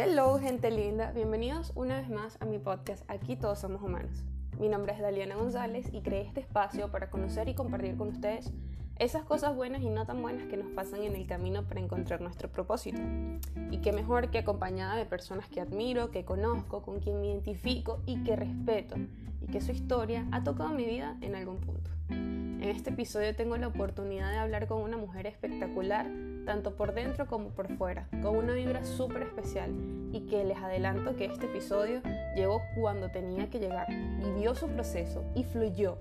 Hello, gente linda. Bienvenidos una vez más a mi podcast Aquí todos somos humanos. Mi nombre es Daliana González y creé este espacio para conocer y compartir con ustedes esas cosas buenas y no tan buenas que nos pasan en el camino para encontrar nuestro propósito. Y qué mejor que acompañada de personas que admiro, que conozco, con quien me identifico y que respeto, y que su historia ha tocado mi vida en algún punto. En este episodio tengo la oportunidad de hablar con una mujer espectacular, tanto por dentro como por fuera, con una vibra súper especial y que les adelanto que este episodio llegó cuando tenía que llegar, vivió su proceso y fluyó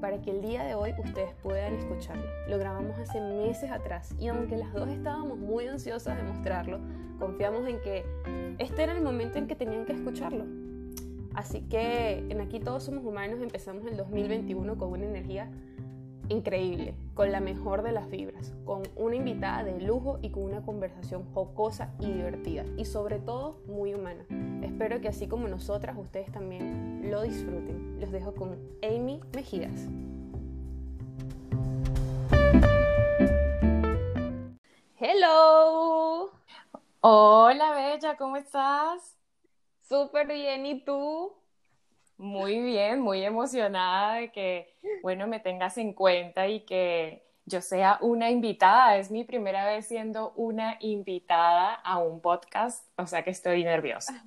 para que el día de hoy ustedes puedan escucharlo. Lo grabamos hace meses atrás y aunque las dos estábamos muy ansiosas de mostrarlo, confiamos en que este era el momento en que tenían que escucharlo. Así que en Aquí Todos Somos Humanos empezamos el 2021 con una energía increíble, con la mejor de las vibras, con una invitada de lujo y con una conversación jocosa y divertida y sobre todo muy humana. Espero que así como nosotras ustedes también lo disfruten. Los dejo con Amy Mejías. Hello. Hola Bella, ¿cómo estás? Súper bien, ¿y tú? Muy bien, muy emocionada de que, bueno, me tengas en cuenta y que yo sea una invitada. Es mi primera vez siendo una invitada a un podcast, o sea que estoy nerviosa.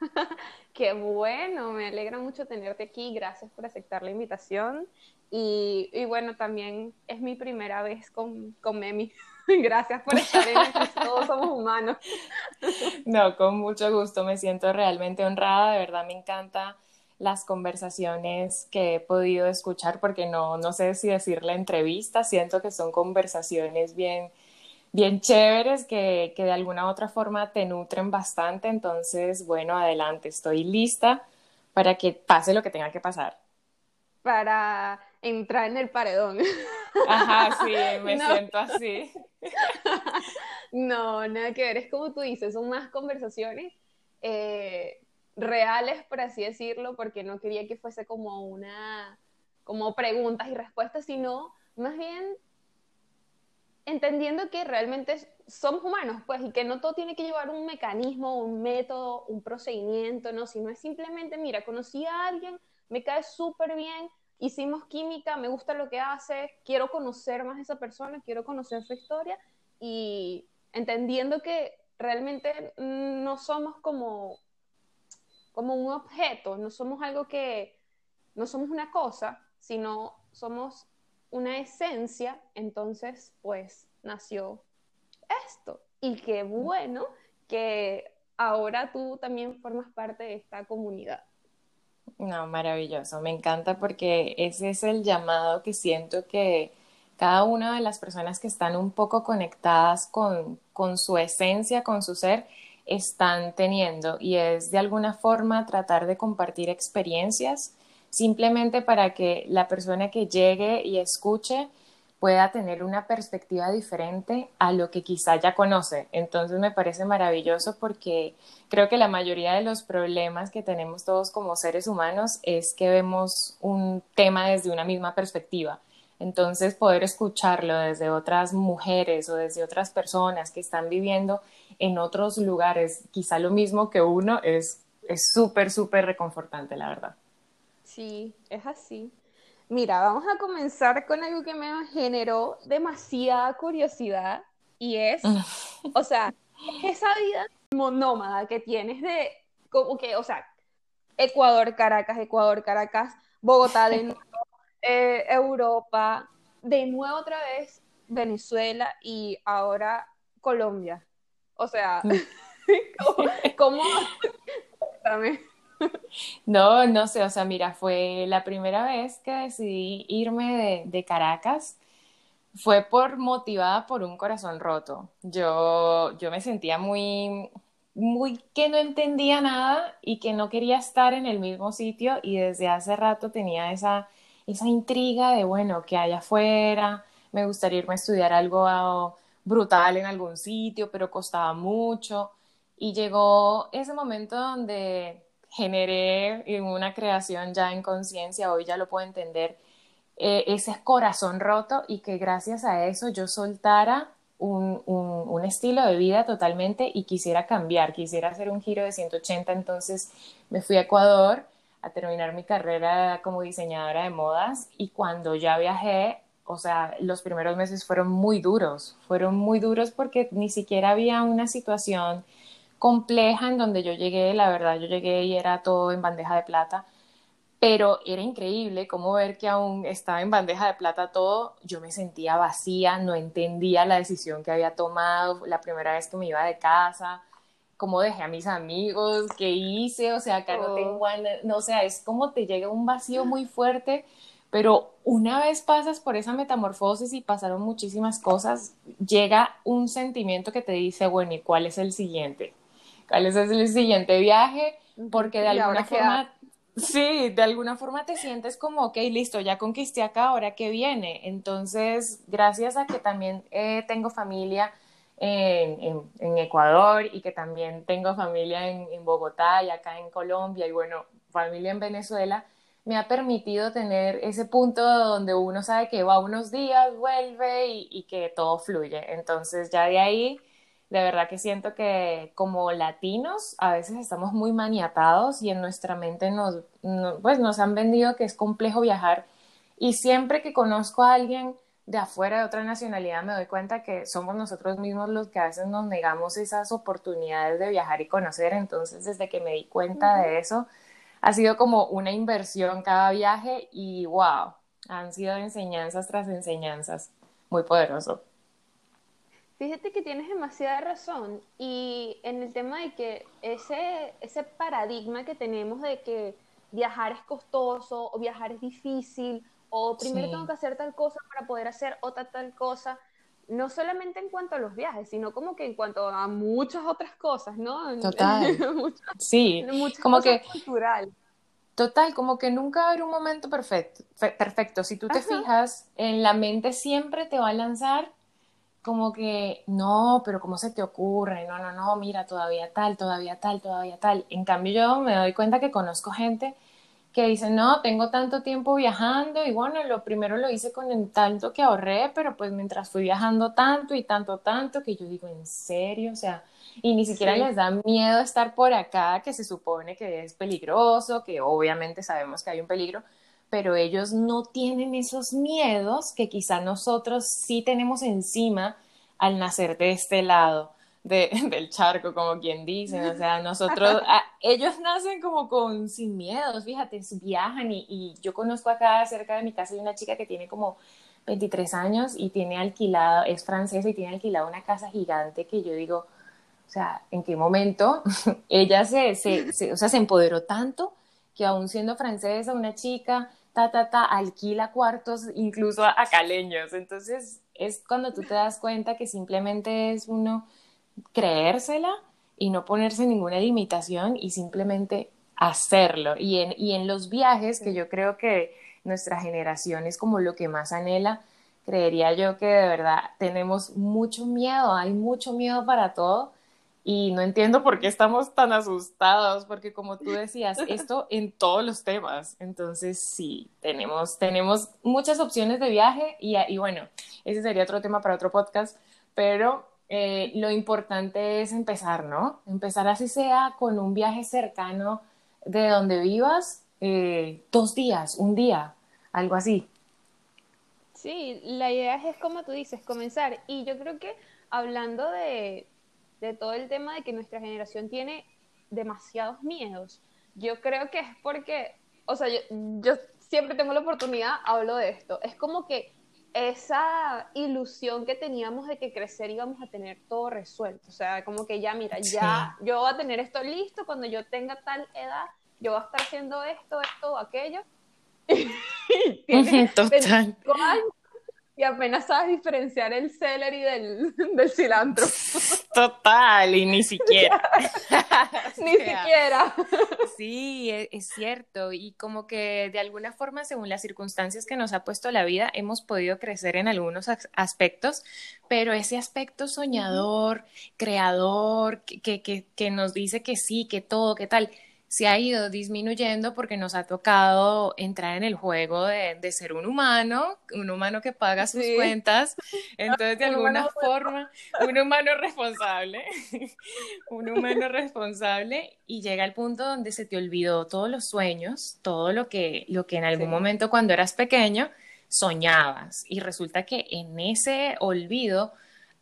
Qué bueno, me alegra mucho tenerte aquí. Gracias por aceptar la invitación. Y, bueno, también es mi primera vez con, con Memi. Gracias por estar en esto. Todos somos humanos. No, con mucho gusto. Me siento realmente honrada. De verdad me encanta las conversaciones que he podido escuchar, porque no, no sé si decir la entrevista, siento que son conversaciones bien, bien chéveres que, que de alguna u otra forma te nutren bastante. Entonces, bueno, adelante, estoy lista para que pase lo que tenga que pasar. Para entrar en el paredón. Ajá, sí, me siento así. no, nada que ver, es como tú dices, son más conversaciones eh, reales, por así decirlo, porque no quería que fuese como una, como preguntas y respuestas, sino más bien entendiendo que realmente somos humanos, pues, y que no todo tiene que llevar un mecanismo, un método, un procedimiento, no, sino es simplemente, mira, conocí a alguien, me cae súper bien, hicimos química, me gusta lo que hace, quiero conocer más a esa persona, quiero conocer su historia y entendiendo que realmente no somos como como un objeto, no somos algo que, no somos una cosa, sino somos una esencia, entonces pues nació esto. Y qué bueno que ahora tú también formas parte de esta comunidad. No, maravilloso, me encanta porque ese es el llamado que siento que cada una de las personas que están un poco conectadas con, con su esencia, con su ser, están teniendo y es de alguna forma tratar de compartir experiencias simplemente para que la persona que llegue y escuche pueda tener una perspectiva diferente a lo que quizá ya conoce. Entonces me parece maravilloso porque creo que la mayoría de los problemas que tenemos todos como seres humanos es que vemos un tema desde una misma perspectiva. Entonces poder escucharlo desde otras mujeres o desde otras personas que están viviendo en otros lugares, quizá lo mismo que uno, es súper, súper reconfortante, la verdad. Sí, es así. Mira, vamos a comenzar con algo que me generó demasiada curiosidad y es, o sea, esa vida monómada que tienes de, como que, o sea, Ecuador, Caracas, Ecuador, Caracas, Bogotá de nuevo, eh, Europa, de nuevo otra vez Venezuela y ahora Colombia. O sea, mm. ¿cómo? No, no sé, o sea, mira, fue la primera vez que decidí irme de, Caracas, fue por motivada por un corazón roto. Yo, yo me sentía muy, muy que no entendía nada y que no quería estar en el mismo sitio y desde hace rato tenía esa, esa intriga de, bueno, que allá afuera, me gustaría irme a estudiar algo brutal en algún sitio, pero costaba mucho. Y llegó ese momento donde generé una creación ya en conciencia, hoy ya lo puedo entender, eh, ese corazón roto y que gracias a eso yo soltara un, un, estilo de vida totalmente y quisiera cambiar, quisiera hacer un giro de 180, entonces me fui a Ecuador a terminar mi carrera como diseñadora de modas y cuando ya viajé, o sea, los primeros meses fueron muy duros, fueron muy duros porque ni siquiera había una situación compleja en donde yo llegué, la verdad, yo llegué y era todo en bandeja de plata, pero era increíble como ver que aún estaba en bandeja de plata todo, yo me sentía vacía, no entendía la decisión que había tomado la primera vez que me iba de casa, cómo dejé a mis amigos, qué hice, o sea, acá no tengo, no, o sea, es como te llega un vacío muy fuerte, pero una vez pasas por esa metamorfosis y pasaron muchísimas cosas, llega un sentimiento que te dice, bueno, ¿y cuál es el siguiente? ¿Cuál es el siguiente viaje? Porque de alguna forma Sí, de alguna forma te sientes como, ok, listo, ya conquisté acá, ahora que viene. Entonces, gracias a que también eh, tengo familia en, en, Ecuador y que también tengo familia en, en, Bogotá y acá en Colombia y bueno, familia en Venezuela, me ha permitido tener ese punto donde uno sabe que va unos días, vuelve y, y que todo fluye. Entonces, ya de ahí de verdad que siento que como latinos a veces estamos muy maniatados y en nuestra mente nos, pues nos han vendido que es complejo viajar. Y siempre que conozco a alguien de afuera de otra nacionalidad me doy cuenta que somos nosotros mismos los que a veces nos negamos esas oportunidades de viajar y conocer, entonces desde que me di cuenta de eso ha sido como una inversión cada viaje y wow, han sido enseñanzas tras enseñanzas, muy poderoso. Fíjate que tienes demasiada razón y en el tema de que ese, ese paradigma que tenemos de que viajar es costoso o viajar es difícil o primero tengo que hacer tal cosa para poder hacer otra tal cosa, no solamente en cuanto a los viajes, sino como que en cuanto a muchas otras cosas, ¿no? Total. sí, como que cultural. Total, como que nunca va a haber un momento perfecto. perfecto. Si tú te fijas, en la mente siempre te va a lanzar como que, no, pero ¿cómo se te ocurre? No, no, no, mira, todavía tal, todavía tal, todavía tal. En cambio, yo me doy cuenta que conozco gente que dice, no, tengo tanto tiempo viajando y bueno, lo primero lo hice con el tanto que ahorré, pero pues mientras fui viajando tanto y tanto, tanto, que yo digo, ¿en serio? O sea, y ni siquiera les da miedo estar por acá, que se supone que es peligroso, que obviamente sabemos que hay un peligro, pero ellos no tienen esos miedos que quizá nosotros sí tenemos encima al nacer de este lado de, del charco, como quien dice, o sea, nosotros, ellos nacen como con sin miedos, fíjate, viajan y, y, yo conozco acá cerca de mi casa hay una chica que tiene como 23 años y tiene alquilado, es francesa y tiene alquilado una casa gigante que yo digo, o sea, ¿en qué momento ella se, se, se, o sea, se empoderó tanto que aún siendo francesa, una chica ta, ta, ta, alquila cuartos incluso a, caleños. Entonces es cuando tú te das cuenta que simplemente es uno creérsela y no ponerse ninguna limitación y simplemente hacerlo. Y en, y en los viajes, que yo creo que nuestra generación es como lo que más anhela, creería yo que de verdad tenemos mucho miedo, hay mucho miedo para todo y no entiendo por qué estamos tan asustados, porque como tú decías, esto en todos los temas. Entonces, sí, tenemos, tenemos muchas opciones de viaje y, y bueno, ese sería otro tema para otro podcast, pero eh, lo importante es empezar, ¿no? Empezar así sea con un viaje cercano de donde vivas, eh, dos días, un día, algo así. Sí, la idea es como tú dices, comenzar. Y yo creo que hablando de, de todo el tema de que nuestra generación tiene demasiados miedos. Yo creo que es porque, o sea, yo, siempre tengo la oportunidad, hablo de esto. Es como que esa ilusión que teníamos de que crecer íbamos a tener todo resuelto. O sea, como que ya, mira, ya yo voy a tener esto listo cuando yo tenga tal edad, yo voy a estar haciendo esto, esto, aquello. y Total y apenas sabes diferenciar el celery del, del cilantro. Total, y ni siquiera. ni siquiera. Sí, e, es, cierto. Y como que de alguna forma, según las circunstancias que nos ha puesto la vida, hemos podido crecer en algunos aspectos, pero ese aspecto soñador, creador, que, que, que nos dice que sí, que todo, que tal, se ha ido disminuyendo porque nos ha tocado entrar en el juego de, ser un humano, un humano que paga sus cuentas. Entonces, de alguna forma, un humano responsable, un humano responsable y llega al punto donde se te olvidó todos los sueños, todo lo que, lo que en algún momento cuando eras pequeño soñabas. Y resulta que en ese olvido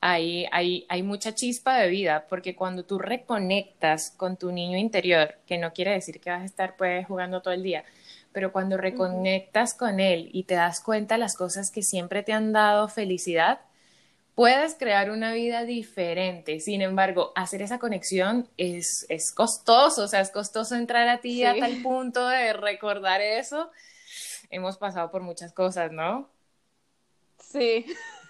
hay, hay, hay, mucha chispa de vida, porque cuando tú reconectas con tu niño interior, que no quiere decir que vas a estar pues jugando todo el día, pero cuando reconectas con él y te das cuenta de las cosas que siempre te han dado felicidad, puedes crear una vida diferente. Sin embargo, hacer esa conexión es, es costoso, o sea, es costoso entrar a ti a tal punto de recordar eso. Hemos pasado por muchas cosas, ¿no? Sí.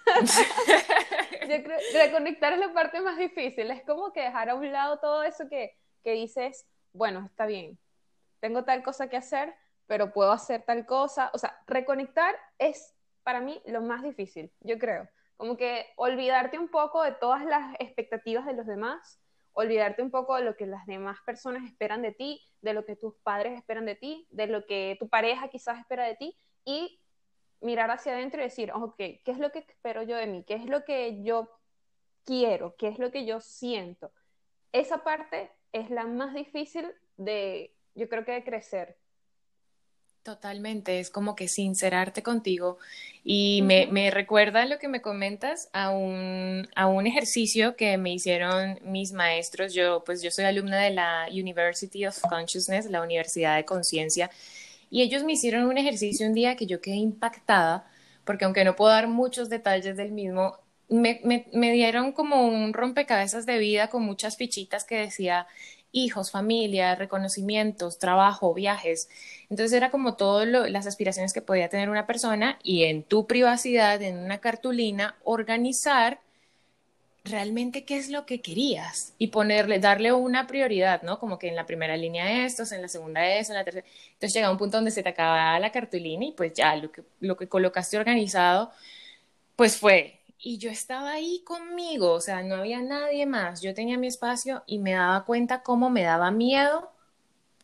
Yo creo reconectar es la parte más difícil. Es como que dejar a un lado todo eso que, que dices, bueno, está bien, tengo tal cosa que hacer, pero puedo hacer tal cosa. O sea, reconectar es para mí lo más difícil, yo creo. Como que olvidarte un poco de todas las expectativas de los demás, olvidarte un poco de lo que las demás personas esperan de ti, de lo que tus padres esperan de ti, de lo que tu pareja quizás espera de ti y mirar hacia adentro y decir, ok, ¿qué es lo que espero yo de mí? ¿Qué es lo que yo quiero? ¿Qué es lo que yo siento? Esa parte es la más difícil de, yo creo que de crecer. Totalmente, es como que sincerarte contigo y me, me, recuerda lo que me comentas a un, a un ejercicio que me hicieron mis maestros. Yo, pues yo soy alumna de la University of Consciousness, la Universidad de Conciencia, y ellos me hicieron un ejercicio un día que yo quedé impactada, porque aunque no puedo dar muchos detalles del mismo, me, me, dieron como un rompecabezas de vida con muchas fichitas que decía hijos, familia, reconocimientos, trabajo, viajes. Entonces era como todas las aspiraciones que podía tener una persona y en tu privacidad, en una cartulina, organizar realmente qué es lo que querías y ponerle, darle una prioridad, ¿no? Como que en la primera línea estos, en la segunda eso, en la tercera. Entonces llega un punto donde se te acaba la cartulina y pues ya lo que, lo que colocaste organizado, pues fue. Y yo estaba ahí conmigo, o sea, no había nadie más. Yo tenía mi espacio y me daba cuenta cómo me daba miedo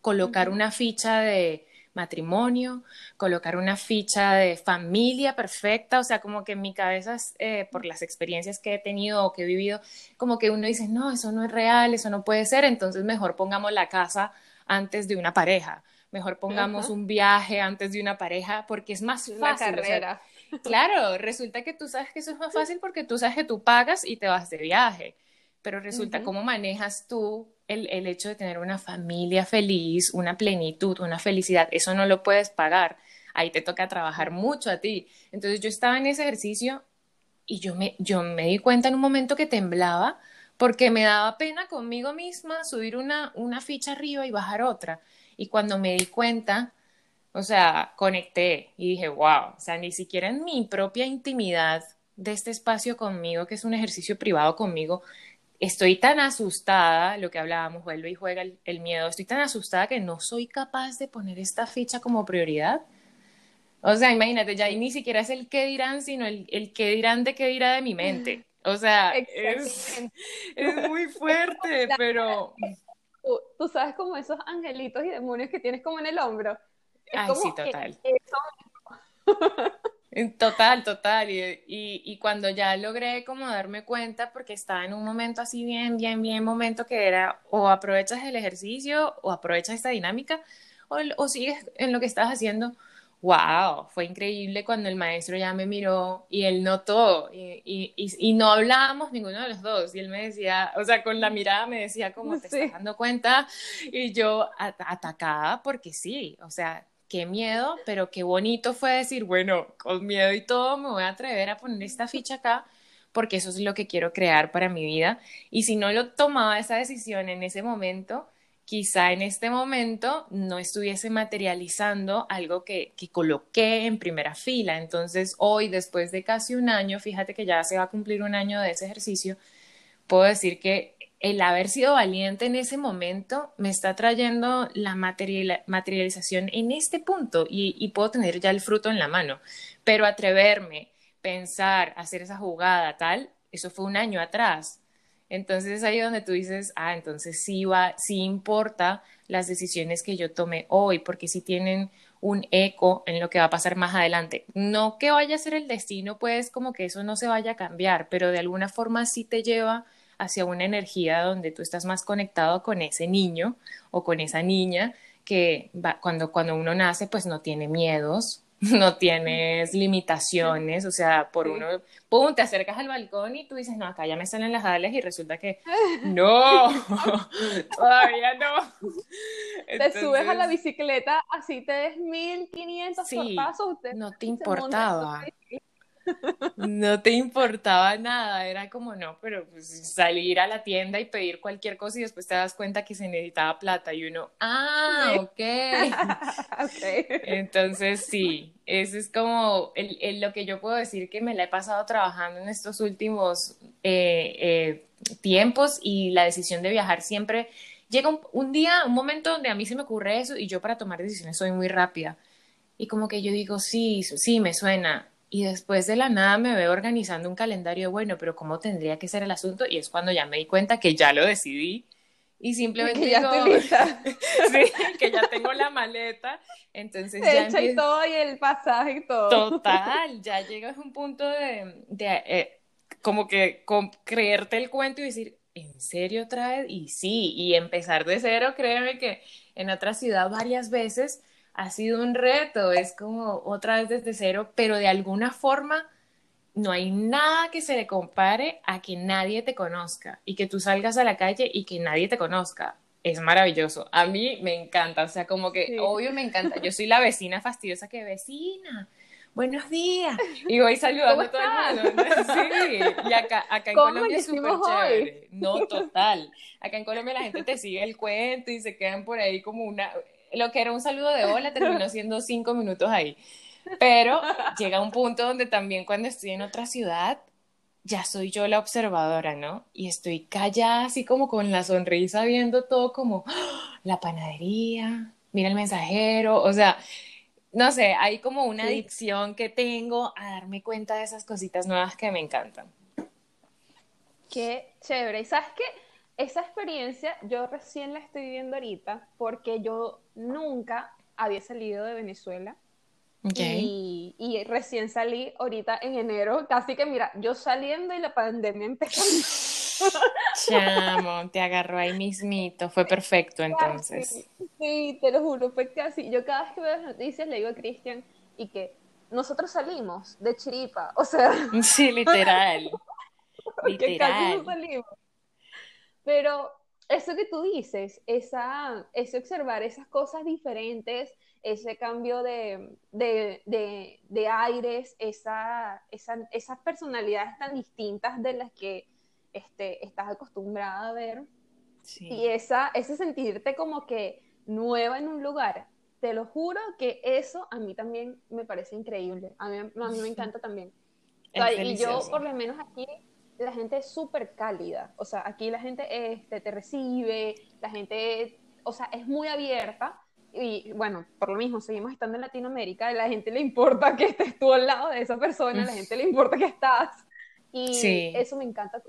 colocar una ficha de matrimonio, colocar una ficha de familia perfecta, o sea, como que en mi cabeza, eh, por las experiencias que he tenido o que he vivido, como que uno dice, no, eso no es real, eso no puede ser, entonces mejor pongamos la casa antes de una pareja, mejor pongamos un viaje antes de una pareja, porque es más fácil. carrera. claro, resulta que tú sabes que eso es más fácil porque tú sabes que tú pagas y te vas de viaje, pero resulta cómo manejas tú el, el, hecho de tener una familia feliz, una plenitud, una felicidad, eso no lo puedes pagar. Ahí te toca trabajar mucho a ti. Entonces yo estaba en ese ejercicio y yo me, yo me di cuenta en un momento que temblaba porque me daba pena conmigo misma subir una, una ficha arriba y bajar otra. Y cuando me di cuenta, o sea, conecté y dije, wow, o sea, ni siquiera en mi propia intimidad de este espacio conmigo, que es un ejercicio privado conmigo, estoy tan asustada, lo que hablábamos, vuelve y juega el, miedo, estoy tan asustada que no soy capaz de poner esta ficha como prioridad. O sea, imagínate, ya ni siquiera es el qué dirán, sino el, el qué dirán de qué dirá de mi mente. O sea, es, es, muy fuerte, pero... Tú, sabes como esos angelitos y demonios que tienes como en el hombro. Ay, sí, total. Total, total. Y, y, cuando ya logré como darme cuenta, porque estaba en un momento así bien, bien, bien momento que era o aprovechas el ejercicio o aprovechas esta dinámica o, o sigues en lo que estás haciendo. ¡Wow! Fue increíble cuando el maestro ya me miró y él notó y, y, y, no hablábamos ninguno de los dos y él me decía, o sea, con la mirada me decía como te estás dando cuenta y yo atacada porque sí, o sea, qué miedo, pero qué bonito fue decir, bueno, con miedo y todo me voy a atrever a poner esta ficha acá porque eso es lo que quiero crear para mi vida. Y si no lo tomaba esa decisión en ese momento, quizá en este momento no estuviese materializando algo que, que coloqué en primera fila. Entonces, hoy, después de casi un año, fíjate que ya se va a cumplir un año de ese ejercicio, puedo decir que el haber sido valiente en ese momento me está trayendo la materialización en este punto y, puedo tener ya el fruto en la mano. Pero atreverme, pensar, hacer esa jugada, tal, eso fue un año atrás. Entonces es ahí donde tú dices, ah, entonces sí va, sí importa las decisiones que yo tomé hoy, porque sí tienen un eco en lo que va a pasar más adelante. No que vaya a ser el destino, pues como que eso no se vaya a cambiar, pero de alguna forma sí te lleva hacia una energía donde tú estás más conectado con ese niño o con esa niña que va, cuando, cuando uno nace pues no tiene miedos, no tienes limitaciones, o sea, por uno, pum, te acercas al balcón y tú dices, no, acá ya me salen las alas y resulta que no, todavía no. te subes a la bicicleta, así te des 1500 sí, pasos. no te importaba. No te importaba nada, era como no, pero pues salir a la tienda y pedir cualquier cosa y después te das cuenta que se necesitaba plata y uno, ah, ok. Entonces sí, eso es como el, lo que yo puedo decir que me la he pasado trabajando en estos últimos eh, eh, tiempos y la decisión de viajar siempre llega un, un día, un momento donde a mí se me ocurre eso y yo para tomar decisiones soy muy rápida. Y como que yo digo, sí, sí, me suena y después de la nada me veo organizando un calendario, bueno, pero ¿cómo tendría que ser el asunto? Y es cuando ya me di cuenta que ya lo decidí y simplemente que ya sí, que ya tengo la maleta, entonces ya y todo y el pasaje y todo. Total, ya llegas a un punto de, de eh, como que creerte el cuento y decir, ¿en serio traes? Y sí, y empezar de cero, créeme que en otra ciudad varias veces ha sido un reto, es como otra vez desde cero, pero de alguna forma no hay nada que se le compare a que nadie te conozca y que tú salgas a la calle y que nadie te conozca. Es maravilloso. A mí me encanta, o sea, como que obvio me encanta. Yo soy la vecina fastidiosa que vecina. Buenos días. Y voy saludando a todo el mundo. Sí. Y acá, acá en Colombia es súper chévere. No, total. Acá en Colombia la gente te sigue el cuento y se quedan por ahí como una lo que era un saludo de hola terminó siendo cinco minutos ahí. Pero llega un punto donde también cuando estoy en otra ciudad, ya soy yo la observadora, ¿no? Y estoy callada, así como con la sonrisa, viendo todo como ¡ah! la panadería, mira el mensajero, o sea, no sé, hay como una adicción que tengo a darme cuenta de esas cositas nuevas que me encantan. Qué chévere. ¿Y sabes qué? Esa experiencia yo recién la estoy viviendo ahorita porque yo nunca había salido de Venezuela. Y, y, recién salí ahorita en enero, casi que mira, yo saliendo y la pandemia empezó. Chamo, te agarró ahí mismito, fue perfecto entonces. Sí, te lo juro, fue casi. Yo cada vez que veo las noticias le digo a Cristian y que nosotros salimos de chiripa, o sea. Sí, literal. literal. Casi no salimos. Pero eso que tú dices, esa, ese observar esas cosas diferentes, ese cambio de, de, de, aires, esa, esa, esas personalidades tan distintas de las que este, estás acostumbrada a ver, y esa, ese sentirte como que nueva en un lugar, te lo juro que eso a mí también me parece increíble, a mí, a mí me encanta también. y yo por lo menos aquí la gente es súper cálida. O sea, aquí la gente este, te recibe, la gente, o sea, es muy abierta. Y bueno, por lo mismo, seguimos estando en Latinoamérica, a la gente le importa que estés tú al lado de esa persona, a la gente le importa que estás. Y eso me encanta.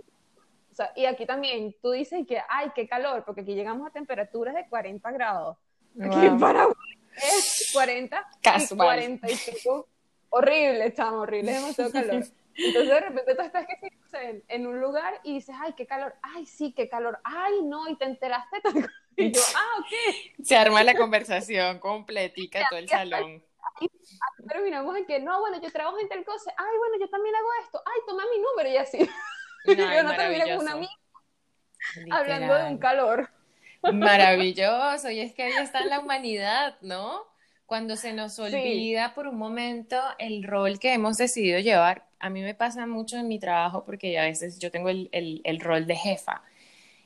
O sea, y aquí también tú dices que, ay, qué calor, porque aquí llegamos a temperaturas de 40 grados. Aquí en Paraguay es 40 y 45. Horrible, estamos horrible, demasiado calor. Entonces de repente tú estás que en, en, un lugar y dices, ay, qué calor, ay, sí, qué calor, ay, no, y te enteraste. Y yo, ah, ok. Se arma la conversación completica todo el salón. Y terminamos en que, no, bueno, yo trabajo en tal cosa, ay, bueno, yo también hago esto, ay, toma mi número y así. No, yo no terminé con una amiga hablando de un calor. Maravilloso, y es que ahí está la humanidad, ¿no? Cuando se nos olvida por un momento el rol que hemos decidido llevar a mí me pasa mucho en mi trabajo porque a veces yo tengo el, el, rol de jefa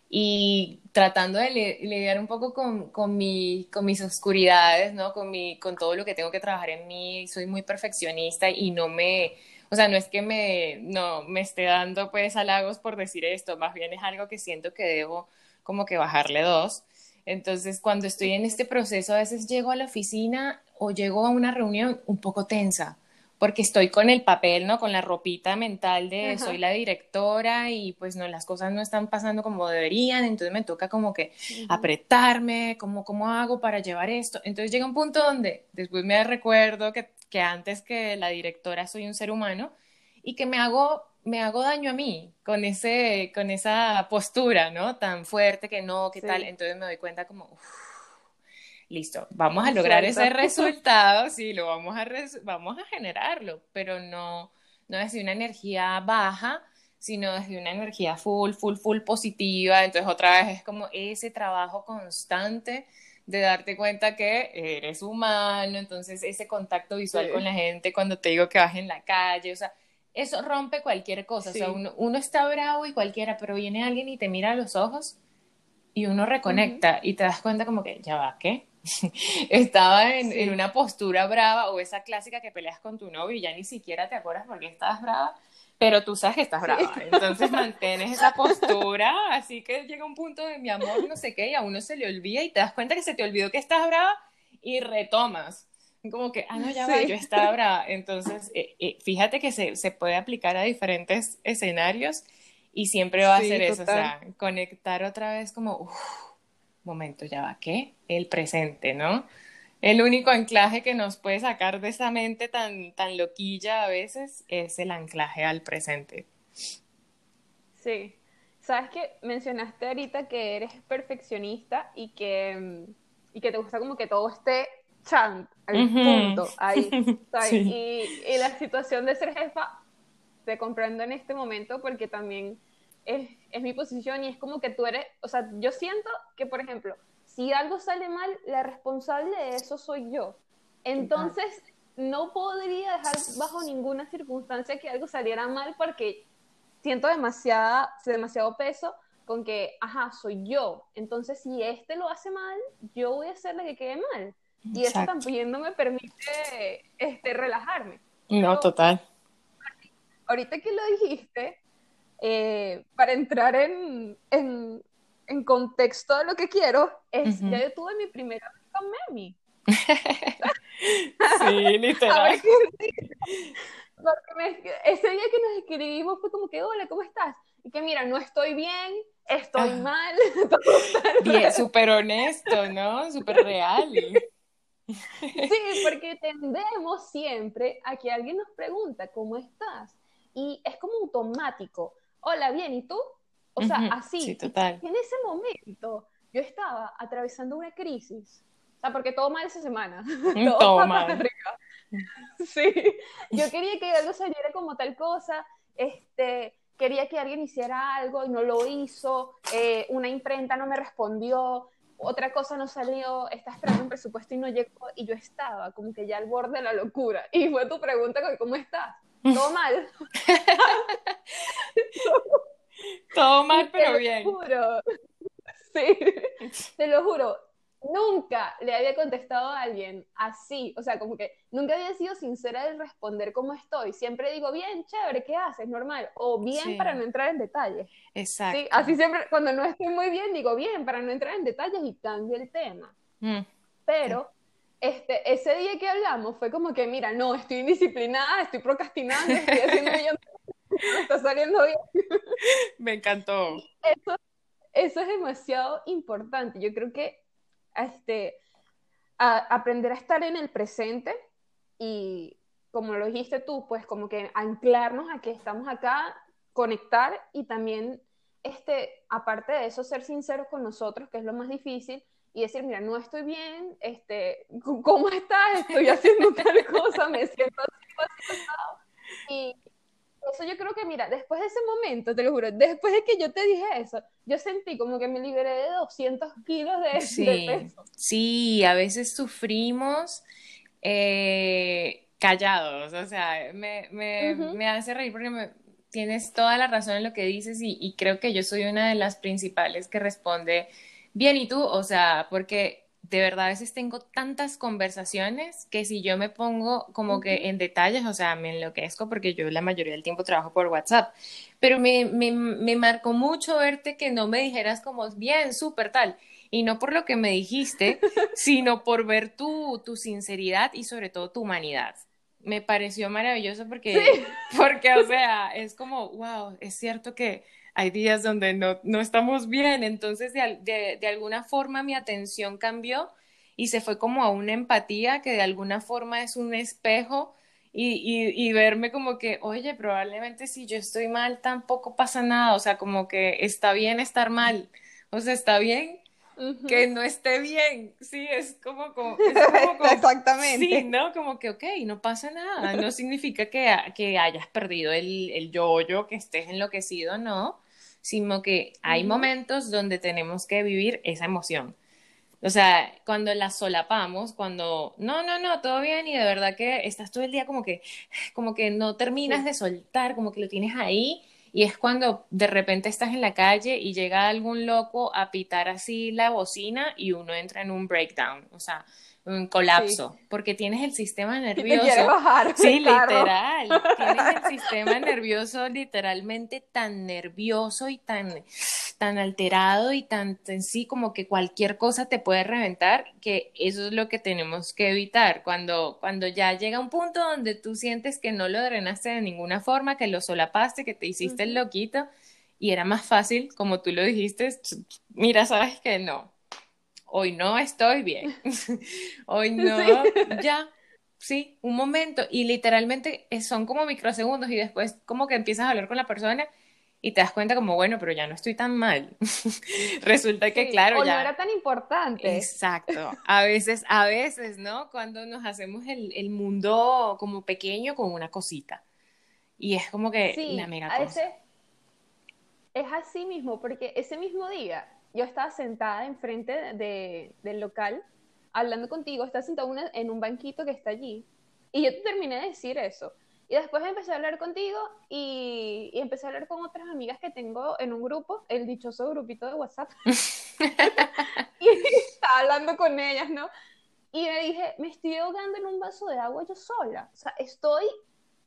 y tratando de lidiar un poco con, con, mi, con mis oscuridades, ¿no? Con, mi, con todo lo que tengo que trabajar en mí, soy muy perfeccionista y no me, o sea, no es que me, no, me esté dando pues halagos por decir esto, más bien es algo que siento que debo como que bajarle dos. Entonces, cuando estoy en este proceso, a veces llego a la oficina o llego a una reunión un poco tensa, porque estoy con el papel, ¿no? Con la ropita mental de soy la directora y pues no, las cosas no están pasando como deberían, entonces me toca como que apretarme, como, ¿cómo hago para llevar esto? Entonces llega un punto donde después me recuerdo que, que antes que la directora soy un ser humano y que me hago me hago daño a mí con ese con esa postura, ¿no? Tan fuerte que no, ¿qué tal? Entonces me doy cuenta como listo, vamos a lograr ese resultado, sí, lo vamos a, vamos a generarlo, pero no, no desde una energía baja, sino desde una energía full, full, full positiva. Entonces otra vez es como ese trabajo constante de darte cuenta que eres humano, entonces ese contacto visual con la gente cuando te digo que vas en la calle, o sea, eso rompe cualquier cosa, o sea, uno, uno, está bravo y cualquiera, pero viene alguien y te mira a los ojos y uno reconecta y te das cuenta como que, ya va, ¿qué? estaba en, una postura brava o esa clásica que peleas con tu novio y ya ni siquiera te acuerdas por qué estabas brava, pero tú sabes que estás brava. Entonces mantienes esa postura, así que llega un punto de mi amor, no sé qué, y a uno se le olvida y te das cuenta que se te olvidó que estás brava y retomas. Como que, ah, no, ya va, yo estaba brava. Entonces, eh, eh, fíjate que se, se, puede aplicar a diferentes escenarios y siempre va a ser eso, o sea, conectar otra vez como, uff, momento, ya va, ¿qué? El presente, ¿no? El único anclaje que nos puede sacar de esa mente tan, tan loquilla a veces es el anclaje al presente. Sí. Sabes que mencionaste ahorita que eres perfeccionista y que, y que te gusta como que todo esté chant, al punto, ahí. Y, y la situación de ser jefa, te comprendo en este momento porque también es, es, mi posición y es como que tú eres, o sea, yo siento que, por ejemplo, si algo sale mal, la responsable de eso soy yo. Entonces, no podría dejar bajo ninguna circunstancia que algo saliera mal porque siento demasiada, demasiado peso con que, ajá, soy yo. Entonces, si este lo hace mal, yo voy a hacer la que quede mal. Y eso también no me permite este, relajarme. No, total. Ahorita que lo dijiste, eh, para entrar en, en, en, contexto de lo que quiero, es, ya yo tuve mi primera vez con Memi. sí, literal. ese día que nos escribimos fue como que, hola, ¿cómo estás? Y que mira, no estoy bien, estoy ah. mal. Bien, súper honesto, ¿no? Súper real. Sí, porque tendemos siempre a que alguien nos pregunta, ¿cómo estás? Y es como automático hola, bien, ¿y tú? O sea, así. Sí, total. en ese momento yo estaba atravesando una crisis. O sea, porque todo mal esa semana. todo, mal. Sí. Yo quería que algo saliera como tal cosa. Este, quería que alguien hiciera algo y no lo hizo. Eh, una imprenta no me respondió. Otra cosa no salió. Estás esperando un presupuesto y no llegó. Y yo estaba como que ya al borde de la locura. Y fue tu pregunta, ¿cómo estás? Todo mal. Todo mal, pero bien. Te lo juro. Sí, te lo juro. Nunca le había contestado a alguien así, o sea, como que nunca había sido sincera de responder cómo estoy. Siempre digo, bien, chévere, ¿qué haces? Normal. O bien para no entrar en detalles. Exacto. ¿Sí? Así siempre, cuando no estoy muy bien, digo, bien, para no entrar en detalles y cambio el tema. Mm. Pero este, ese día que hablamos fue como que, mira, no, estoy indisciplinada, estoy procrastinando, estoy haciendo no está saliendo bien. Me encantó. Eso, eso es demasiado importante. Yo creo que este, aprender a estar en el presente y, como lo dijiste tú, pues como que anclarnos a que estamos acá, conectar y también, este, aparte de eso, ser sinceros con nosotros, que es lo más difícil, y decir, mira, no estoy bien, este, ¿cómo estás? Estoy haciendo tal cosa, me siento así, Y eso yo creo que, mira, después de ese momento, te lo juro, después de que yo te dije eso, yo sentí como que me liberé de 200 kilos de, sí, peso. Sí, a veces sufrimos eh, callados, o sea, me, me, me hace reír porque me, tienes toda la razón en lo que dices y, y creo que yo soy una de las principales que responde Bien, ¿y tú? O sea, porque de verdad a veces tengo tantas conversaciones que si yo me pongo como que en detalles, o sea, me enloquezco porque yo la mayoría del tiempo trabajo por WhatsApp, pero me, me, me marcó mucho verte que no me dijeras como, bien, súper tal, y no por lo que me dijiste, sino por ver tu, tu sinceridad y sobre todo tu humanidad. me pareció maravilloso porque, porque, o sea, es como, wow, es cierto que hay días donde no, no estamos bien, entonces de, de, de, alguna forma mi atención cambió y se fue como a una empatía que de alguna forma es un espejo y, y, y, verme como que, oye, probablemente si yo estoy mal tampoco pasa nada, o sea, como que está bien estar mal, o sea, está bien que no esté bien, sí, es como, como, exactamente, sí, ¿no? Como que, ok, no pasa nada, no significa que, que hayas perdido el, el yo-yo, que estés enloquecido, no, sino que hay momentos donde tenemos que vivir esa emoción. O sea, cuando la solapamos, cuando no, no, no, todo bien y de verdad que estás todo el día como que, como que no terminas de soltar, como que lo tienes ahí y es cuando de repente estás en la calle y llega algún loco a pitar así la bocina y uno entra en un breakdown. O sea, un colapso, porque tienes el sistema nervioso. Bajar sí, literal. Tienes el sistema nervioso literalmente tan nervioso y tan, tan alterado y tan en sí como que cualquier cosa te puede reventar, que eso es lo que tenemos que evitar. Cuando, cuando ya llega un punto donde tú sientes que no lo drenaste de ninguna forma, que lo solapaste, que te hiciste el loquito, y era más fácil, como tú lo dijiste, mira, sabes que no, hoy no estoy bien, hoy no, ya, sí, un momento, y literalmente son como microsegundos y después como que empiezas a hablar con la persona y te das cuenta como, bueno, pero ya no estoy tan mal. Resulta que, claro, o ya... no era tan importante. Exacto. A veces, a veces, ¿no? Cuando nos hacemos el, el mundo como pequeño con una cosita. Y es como que la mega cosa. Ese, es así mismo, porque ese mismo día yo estaba sentada enfrente de, del local, hablando contigo, estaba sentada en un banquito que está allí, y yo te terminé de decir eso. Y después empecé a hablar contigo y, y, empecé a hablar con otras amigas que tengo en un grupo, el dichoso grupito de WhatsApp. y estaba hablando con ellas, ¿no? Y me dije, me estoy ahogando en un vaso de agua yo sola. O sea, estoy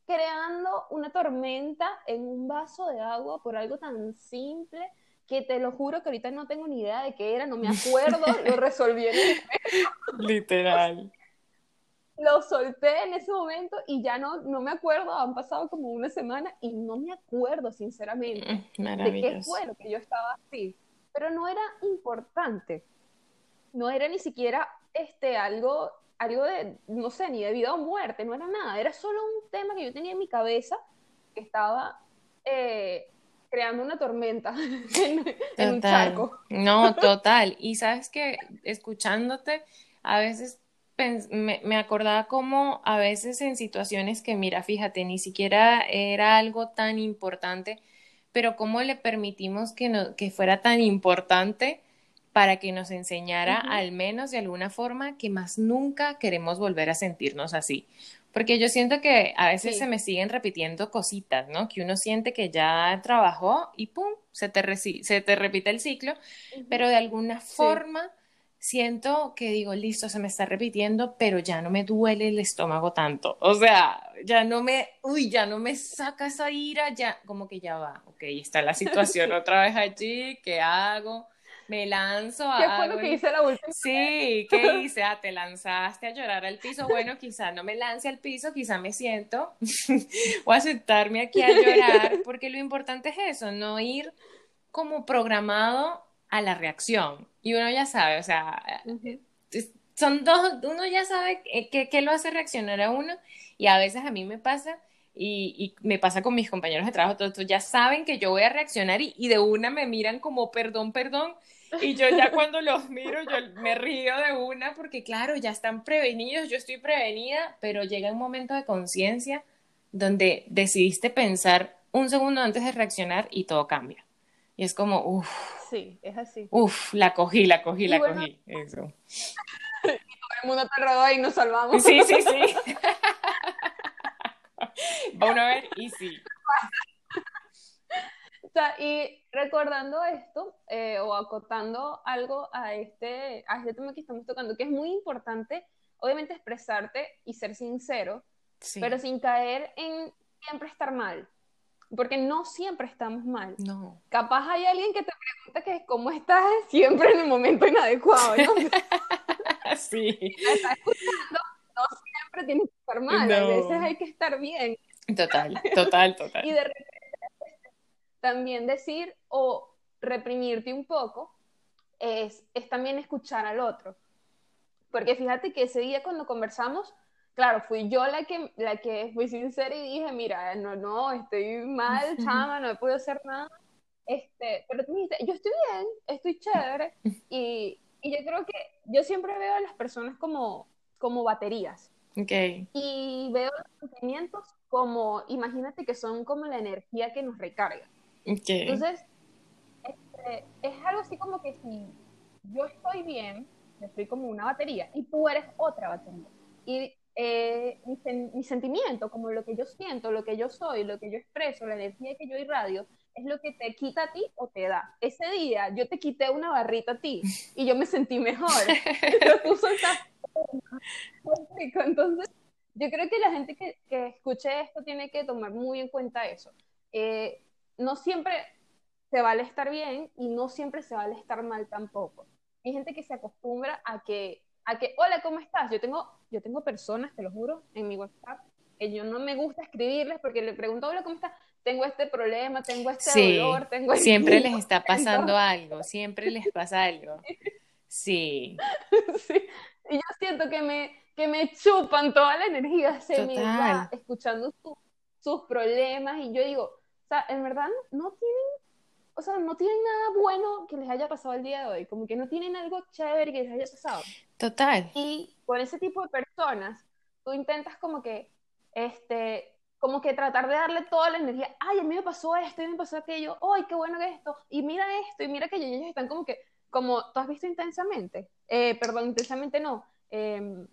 creando una tormenta en un vaso de agua por algo tan simple que te lo juro que ahorita no tengo ni idea de qué era, no me acuerdo, lo resolví en ese momento. Literal. Lo solté en ese momento y ya no, no me acuerdo, han pasado como una semana y no me acuerdo sinceramente mm, de qué fue lo que yo estaba así. Pero no era importante, no era ni siquiera este, algo, algo de, no sé, ni de vida o muerte, no era nada, era solo un tema que yo tenía en mi cabeza que estaba... Eh, creando una tormenta en, un charco. No, total. Y sabes que escuchándote, a veces me, me, acordaba como a veces en situaciones que, mira, fíjate, ni siquiera era algo tan importante, pero cómo le permitimos que, no, que fuera tan importante para que nos enseñara al menos de alguna forma que más nunca queremos volver a sentirnos así. Porque yo siento que a veces se me siguen repitiendo cositas, ¿no? Que uno siente que ya trabajó y ¡pum! se te, se te repite el ciclo, pero de alguna forma siento que digo, listo, se me está repitiendo, pero ya no me duele el estómago tanto. O sea, ya no me, uy, ya no me saca esa ira, ya, como que ya va, ok, está la situación otra vez allí, ¿qué hago? Me lanzo a... ¿Qué fue lo que hice la última Sí, ¿qué hice? Ah, te lanzaste a llorar al piso. Bueno, quizá no me lance al piso, quizá me siento o aceptarme aquí a llorar, porque lo importante es eso, no ir como programado a la reacción. Y uno ya sabe, o sea, son dos, uno ya sabe qué lo hace reaccionar a uno y a veces a mí me pasa y, y, me pasa con mis compañeros de trabajo, todos, ya saben que yo voy a reaccionar y, y, de una me miran como perdón, perdón, y yo ya cuando los miro, yo me río de una porque claro, ya están prevenidos, yo estoy prevenida, pero llega un momento de conciencia donde decidiste pensar un segundo antes de reaccionar y todo cambia. Y es como, uff. Sí, es así. Uff, la cogí, la cogí, la cogí. Eso. Y todo el mundo te rodó y nos salvamos. Sí, sí, sí. Va uno a ver y sí. y recordando esto, eh, o acotando algo a este, a este tema que estamos tocando, que es muy importante, obviamente, expresarte y ser sincero, pero sin caer en siempre estar mal. Porque no siempre estamos mal. No. Capaz hay alguien que te pregunta que cómo estás siempre en el momento inadecuado, ¿no? sí. Estás escuchando, no siempre tienes que estar mal, a veces hay que estar bien. Total, total, total. y de repente también decir o reprimirte un poco es, es también escuchar al otro. Porque fíjate que ese día cuando conversamos, claro, fui yo la que, la que fui sincera y dije, mira, no, no, estoy mal, chama, no he podido hacer nada. Este, pero tú me dijiste, yo estoy bien, estoy chévere. Y, y yo creo que yo siempre veo a las personas como, como baterías. Okay. Y veo los sentimientos como, imagínate que son como la energía que nos recarga. Okay. Entonces, este, es algo así como que si yo estoy bien, estoy como una batería y tú eres otra batería. Y eh, mi, mi, sentimiento, como lo que yo siento, lo que yo soy, lo que yo expreso, la energía que yo irradio, es lo que te quita a ti o te da. Ese día yo te quité una barrita a ti y yo me sentí mejor. Pero tú Entonces, yo creo que la gente que, que, escuche esto tiene que tomar muy en cuenta eso. Eh, no siempre se vale estar bien y no siempre se vale estar mal tampoco. Hay gente que se acostumbra a que, a que hola, ¿cómo estás? Yo tengo, yo tengo personas, te lo juro, en mi WhatsApp, que yo no me gusta escribirles porque le pregunto, hola, ¿cómo estás? Tengo este problema, tengo este dolor, tengo este... Siempre les está pasando algo, siempre les pasa algo. Sí. sí. Y yo siento que me, que me chupan toda la energía, se me va escuchando sus problemas y yo digo, o sea, en verdad no tienen o sea, no tienen nada bueno que les haya pasado el día de hoy, como que no tienen algo chévere que les haya pasado. Total. Y con ese tipo de personas, tú intentas como que, este, como que tratar de darle toda la energía, ay, a mí me pasó esto, y me pasó aquello, ay, qué bueno que esto, y mira esto, y mira aquello, y ellos están como que, como, ¿tú has visto intensamente? Eh, perdón, intensamente no. Em,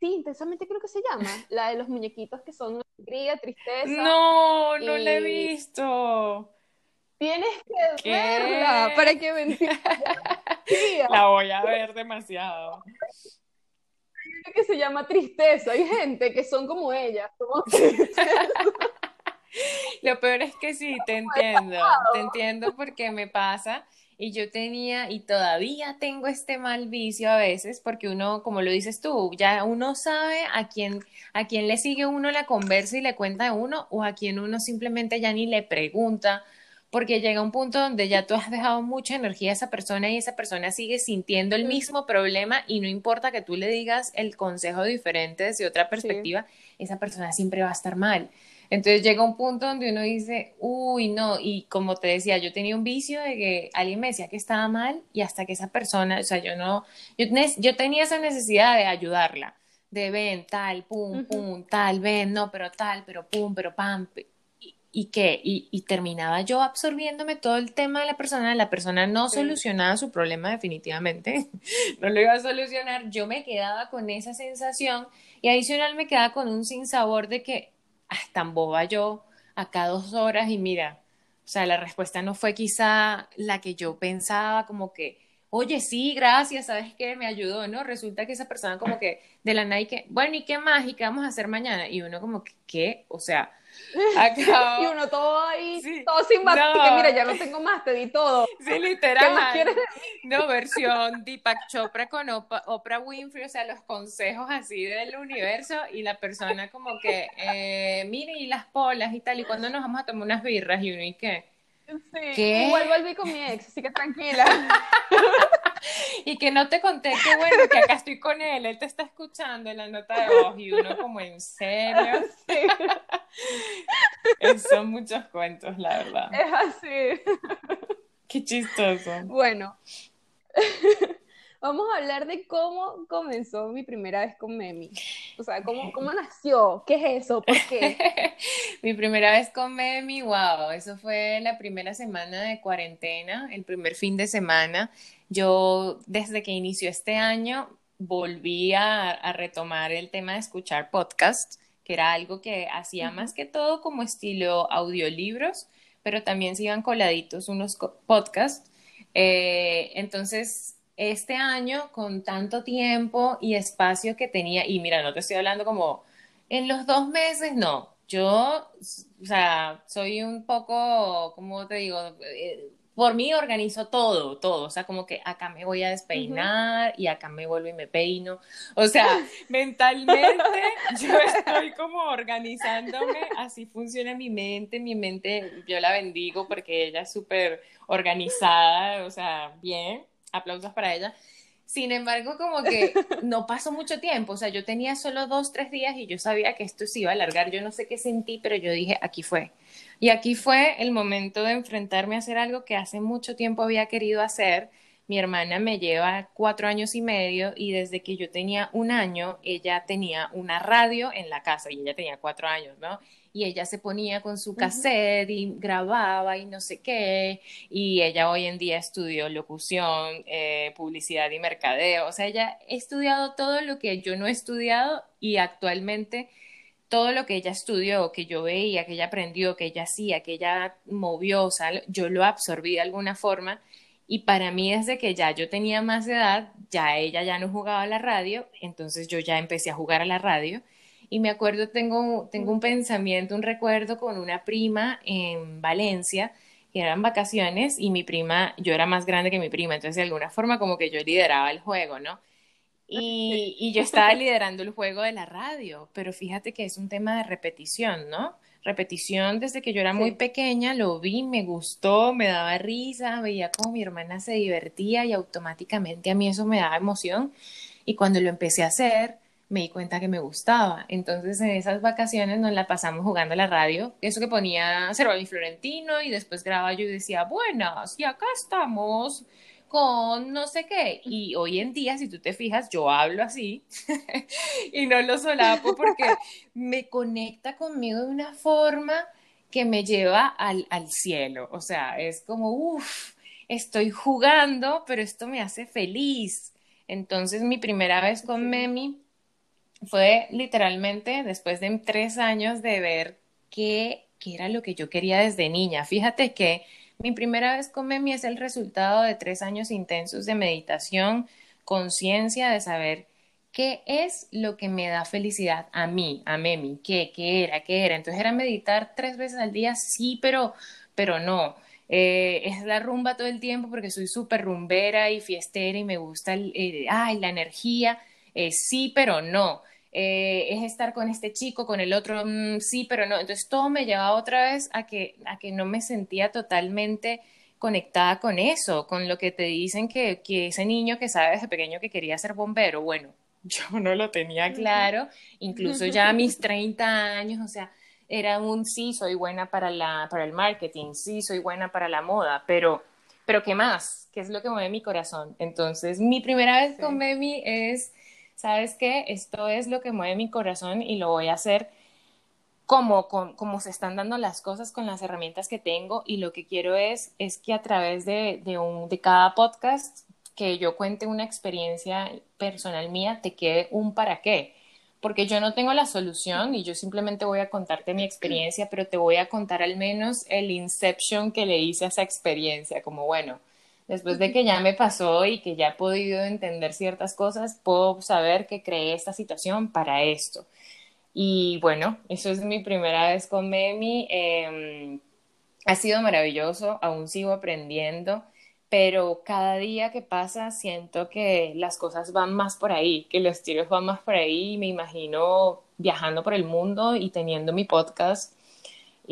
sí, intensamente creo que se llama, la de los muñequitos que son alegría, tristeza. No, no la he visto. Tienes que verla para que me La voy a ver demasiado. Hay que se llama tristeza. Hay gente que son como ella. Lo peor es que sí, te entiendo. Te entiendo porque me pasa. Y yo tenía y todavía tengo este mal vicio a veces porque uno, como lo dices tú, ya uno sabe a quién, a quién le sigue uno la conversa y le cuenta a uno o a quien uno simplemente ya ni le pregunta porque llega un punto donde ya tú has dejado mucha energía a esa persona y esa persona sigue sintiendo el mismo problema y no importa que tú le digas el consejo diferente desde otra perspectiva, esa persona siempre va a estar mal. Entonces llega un punto donde uno dice, uy, no, y como te decía, yo tenía un vicio de que alguien me decía que estaba mal y hasta que esa persona, o sea, yo no, yo, tenía esa necesidad de ayudarla, de ven, tal, pum, pum, tal, ven, no, pero tal, pero pum, pero pam, y qué, y, terminaba yo absorbiéndome todo el tema de la persona, la persona no solucionaba su problema definitivamente, no lo iba a solucionar, yo me quedaba con esa sensación y adicional me quedaba con un sinsabor de que, ah, tan boba yo, acá dos horas y mira, o sea, la respuesta no fue quizá la que yo pensaba, como que, oye, sí, gracias, ¿sabes qué? Me ayudó, ¿no? Resulta que esa persona como que de la nada que, bueno, ¿y qué más? ¿Y qué vamos a hacer mañana? Y uno como que, ¿qué? O sea, y uno todo ahí, todo sin más, que mira, ya no tengo más, te di todo. Sí, literal. No, versión Deepak Chopra con Oprah, Winfrey, o sea, los consejos así del universo y la persona como que, eh, mire, y las polas y tal, y cuando nos vamos a tomar unas birras y uno y qué. Sí, igual volví con mi ex, así que tranquila. y que no te conté que bueno, que acá estoy con él, él te está escuchando en la nota de voz y uno como en serio. son muchos cuentos, la verdad. Es así. Qué chistoso. Bueno, vamos a hablar de cómo comenzó mi primera vez con Memi. O sea, cómo, cómo nació, qué es eso, por qué. mi primera vez con Memi, wow, eso fue la primera semana de cuarentena, el primer fin de semana. Yo, desde que inició este año, volví a, retomar el tema de escuchar podcasts, que era algo que hacía más que todo como estilo audiolibros, pero también se iban coladitos unos podcasts. Eh, entonces, este año, con tanto tiempo y espacio que tenía, y mira, no te estoy hablando como en los dos meses, no. Yo, o sea, soy un poco, como te digo, eh, por mí organizo todo, todo, o sea, como que acá me voy a despeinar y acá me vuelvo y me peino, o sea, mentalmente yo estoy como organizándome, así funciona mi mente, mi mente, yo la bendigo porque ella es súper organizada, o sea, bien, aplausos para ella. Sin embargo, como que no pasó mucho tiempo, o sea, yo tenía solo dos, tres días y yo sabía que esto se iba a alargar, yo no sé qué sentí, pero yo dije, aquí fue. Y aquí fue el momento de enfrentarme a hacer algo que hace mucho tiempo había querido hacer. Mi hermana me lleva cuatro años y medio y desde que yo tenía un año, ella tenía una radio en la casa y ella tenía cuatro años, ¿no? Y ella se ponía con su cassette y grababa y no sé qué, y ella hoy en día estudió locución, eh, publicidad y mercadeo, o sea, ella ha estudiado todo lo que yo no he estudiado y actualmente todo lo que ella estudió, que yo veía, que ella aprendió, que ella hacía, que ella movió, o sea, yo lo absorbí de alguna forma. Y para mí, desde que ya yo tenía más edad, ya ella ya no jugaba a la radio, entonces yo ya empecé a jugar a la radio y me acuerdo, tengo, tengo un pensamiento, un recuerdo con una prima en Valencia, que eran vacaciones y mi prima, yo era más grande que mi prima, entonces de alguna forma como que yo lideraba el juego, ¿no? Y, y, yo estaba liderando el juego de la radio, pero fíjate que es un tema de repetición, ¿no? Repetición desde que yo era muy pequeña, lo vi, me gustó, me daba risa, veía cómo mi hermana se divertía y automáticamente a mí eso me daba emoción. Y cuando lo empecé a hacer, me di cuenta que me gustaba. Entonces en esas vacaciones nos la pasamos jugando a la radio, eso que ponía Cervantes y Florentino y después grababa yo y decía, buenas, y acá estamos con no sé qué. Y hoy en día, si tú te fijas, yo hablo así y no lo solapo porque me conecta conmigo de una forma que me lleva al, al cielo. O sea, es como, uff, estoy jugando, pero esto me hace feliz. Entonces, mi primera vez con Memi fue literalmente después de tres años de ver qué, qué era lo que yo quería desde niña. Fíjate que mi primera vez con Memi es el resultado de tres años intensos de meditación, conciencia de saber qué es lo que me da felicidad a mí, a Memi, qué, qué era, qué era. Entonces era meditar tres veces al día, sí, pero, pero no. Eh, es la rumba todo el tiempo porque soy súper rumbera y fiestera y me gusta el, ay, la energía, eh, sí, pero no. Eh, es estar con este chico, con el otro, mm, sí, pero no. Entonces todo me llevaba otra vez a que, a que no me sentía totalmente conectada con eso, con lo que te dicen que, que ese niño que sabe desde pequeño que quería ser bombero, bueno, yo no lo tenía claro, incluso ya a mis 30 años, o sea, era un sí, soy buena para, la, para el marketing, sí, soy buena para la moda, pero, pero ¿qué más? ¿Qué es lo que mueve mi corazón? Entonces, mi primera vez con Memi es ¿sabes qué? Esto es lo que mueve mi corazón y lo voy a hacer como, como, se están dando las cosas con las herramientas que tengo y lo que quiero es, es que a través de, de, un, de cada podcast que yo cuente una experiencia personal mía, te quede un para qué. Porque yo no tengo la solución y yo simplemente voy a contarte mi experiencia, pero te voy a contar al menos el inception que le hice a esa experiencia, como bueno, Después de que ya me pasó y que ya he podido entender ciertas cosas, puedo saber que creé esta situación para esto. Y bueno, eso es mi primera vez con Memi. Em, ha sido maravilloso, aún sigo aprendiendo, pero cada día que pasa siento que las cosas van más por ahí, que los tiros van más por ahí. Me imagino viajando por el mundo y teniendo mi podcast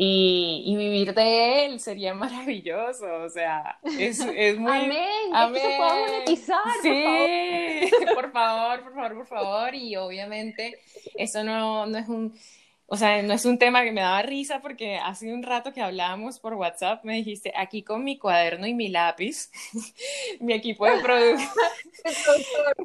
y, y, vivir de él sería maravilloso, o sea, es, es muy... Amén, amén. se puede monetizar, sí, por favor. por favor, por favor, y obviamente eso no, no es un... O sea, no es un tema que me daba risa porque hace un rato que hablábamos por WhatsApp me dijiste, aquí con mi cuaderno y mi lápiz, mi equipo de producción,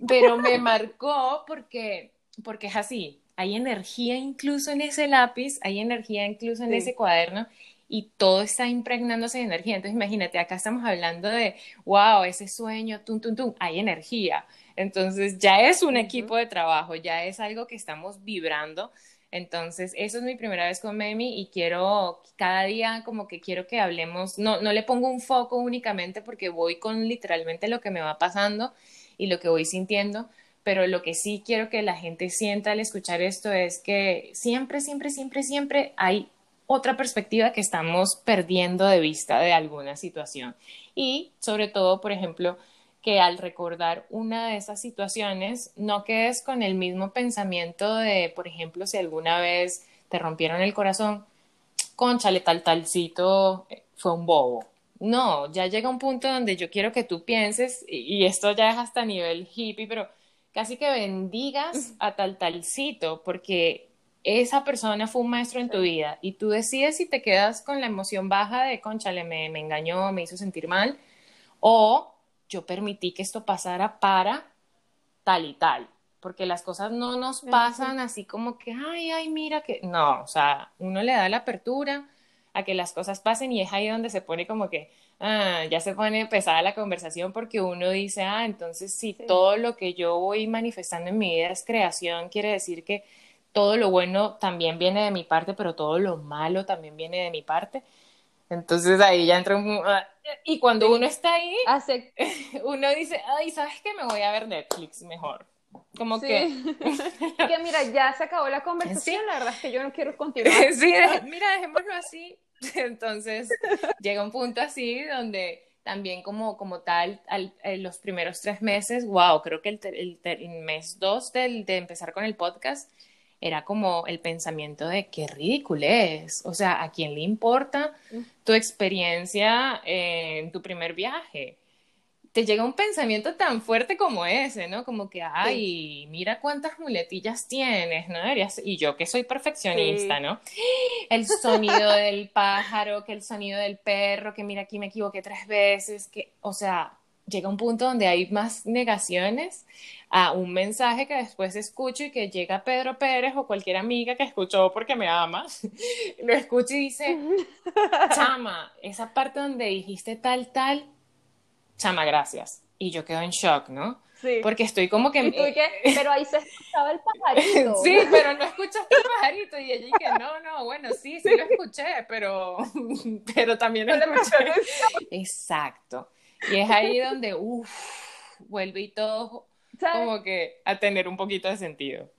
pero me marcó porque, porque es así, hay energía incluso en ese lápiz, hay energía incluso en ese cuaderno y todo está impregnándose de energía. Entonces imagínate, acá estamos hablando de, wow, ese sueño, tum, tum, tum, hay energía. Entonces ya es un equipo de trabajo, ya es algo que estamos vibrando. Entonces, eso es mi primera vez con Memi y quiero, cada día como que quiero que hablemos, no, no le pongo un foco únicamente porque voy con literalmente lo que me va pasando y lo que voy sintiendo, pero lo que sí quiero que la gente sienta al escuchar esto es que siempre, siempre, siempre, siempre hay otra perspectiva que estamos perdiendo de vista de alguna situación. Y sobre todo, por ejemplo, que al recordar una de esas situaciones no quedes con el mismo pensamiento de, por ejemplo, si alguna vez te rompieron el corazón, conchale, tal talcito eh, fue un bobo. No, ya llega un punto donde yo quiero que tú pienses, y, esto ya es hasta nivel hippie, pero casi que bendigas a tal talcito, porque esa persona fue un maestro en tu vida y tú decides si te quedas con la emoción baja de, conchale, me, me engañó, me hizo sentir mal, o yo permití que esto pasara para tal y tal, porque las cosas no nos pasan así como que, ay, ay, mira que, no, o sea, uno le da la apertura a que las cosas pasen y es ahí donde se pone como que, ah, ya se pone pesada la conversación porque uno dice, ah, entonces si todo lo que yo voy manifestando en mi vida es creación, quiere decir que todo lo bueno también viene de mi parte, pero todo lo malo también viene de mi parte. Entonces ahí ya entra un... Ah, y cuando uno está ahí, uno dice, ay, ¿sabes qué? Me voy a ver Netflix mejor. Como que... que mira, ya se acabó la conversación, la verdad es que yo no quiero continuar. sí, mira, dejémoslo así. Entonces llega un punto así donde también como, como tal, al, los primeros tres meses, wow, creo que el, el, mes dos del, de empezar con el podcast, era como el pensamiento de qué ridículo es, o sea, ¿a quién le importa tu experiencia en tu primer viaje? Te llega un pensamiento tan fuerte como ese, ¿no? Como que, ay, mira cuántas muletillas tienes, ¿no? Y yo que soy perfeccionista, ¿no? El sonido del pájaro, que el sonido del perro, que mira aquí me equivoqué tres veces, que, o sea, llega un punto donde hay más negaciones a un mensaje que después escucho y que llega Pedro Pérez o cualquier amiga que escuchó porque me ama, lo escucha y dice, chama, esa parte donde dijiste tal, tal, chama, gracias. Y yo quedo en shock, ¿no? Sí. Porque estoy como que... Pero ahí se escuchaba el pajarito. sí, pero no escuchaste el pajarito. Y ella que no, no, bueno, sí, sí lo escuché, pero, pero también lo escuché. Exacto. Y es ahí donde, uff, vuelve y todo como que a tener un poquito de sentido.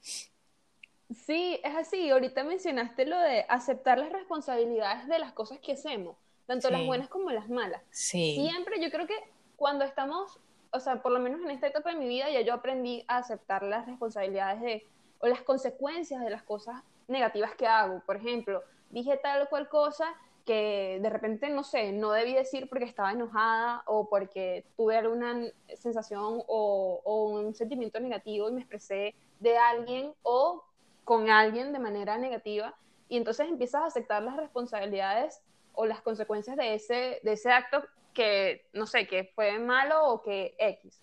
Sí, es así. Ahorita mencionaste lo de aceptar las responsabilidades de las cosas que hacemos, tanto las buenas como las malas. Sí. Siempre, yo creo que cuando estamos, o sea, por lo menos en esta etapa de mi vida, ya yo aprendí a aceptar las responsabilidades de, o las consecuencias de las cosas negativas que hago. Por ejemplo, dije tal o cual cosa que de repente, no sé, no debí decir porque estaba enojada o porque tuve alguna sensación o, un sentimiento negativo y me expresé de alguien o con alguien de manera negativa y entonces empiezas a aceptar las responsabilidades o las consecuencias de ese, de ese acto que, no sé, que fue malo o que X.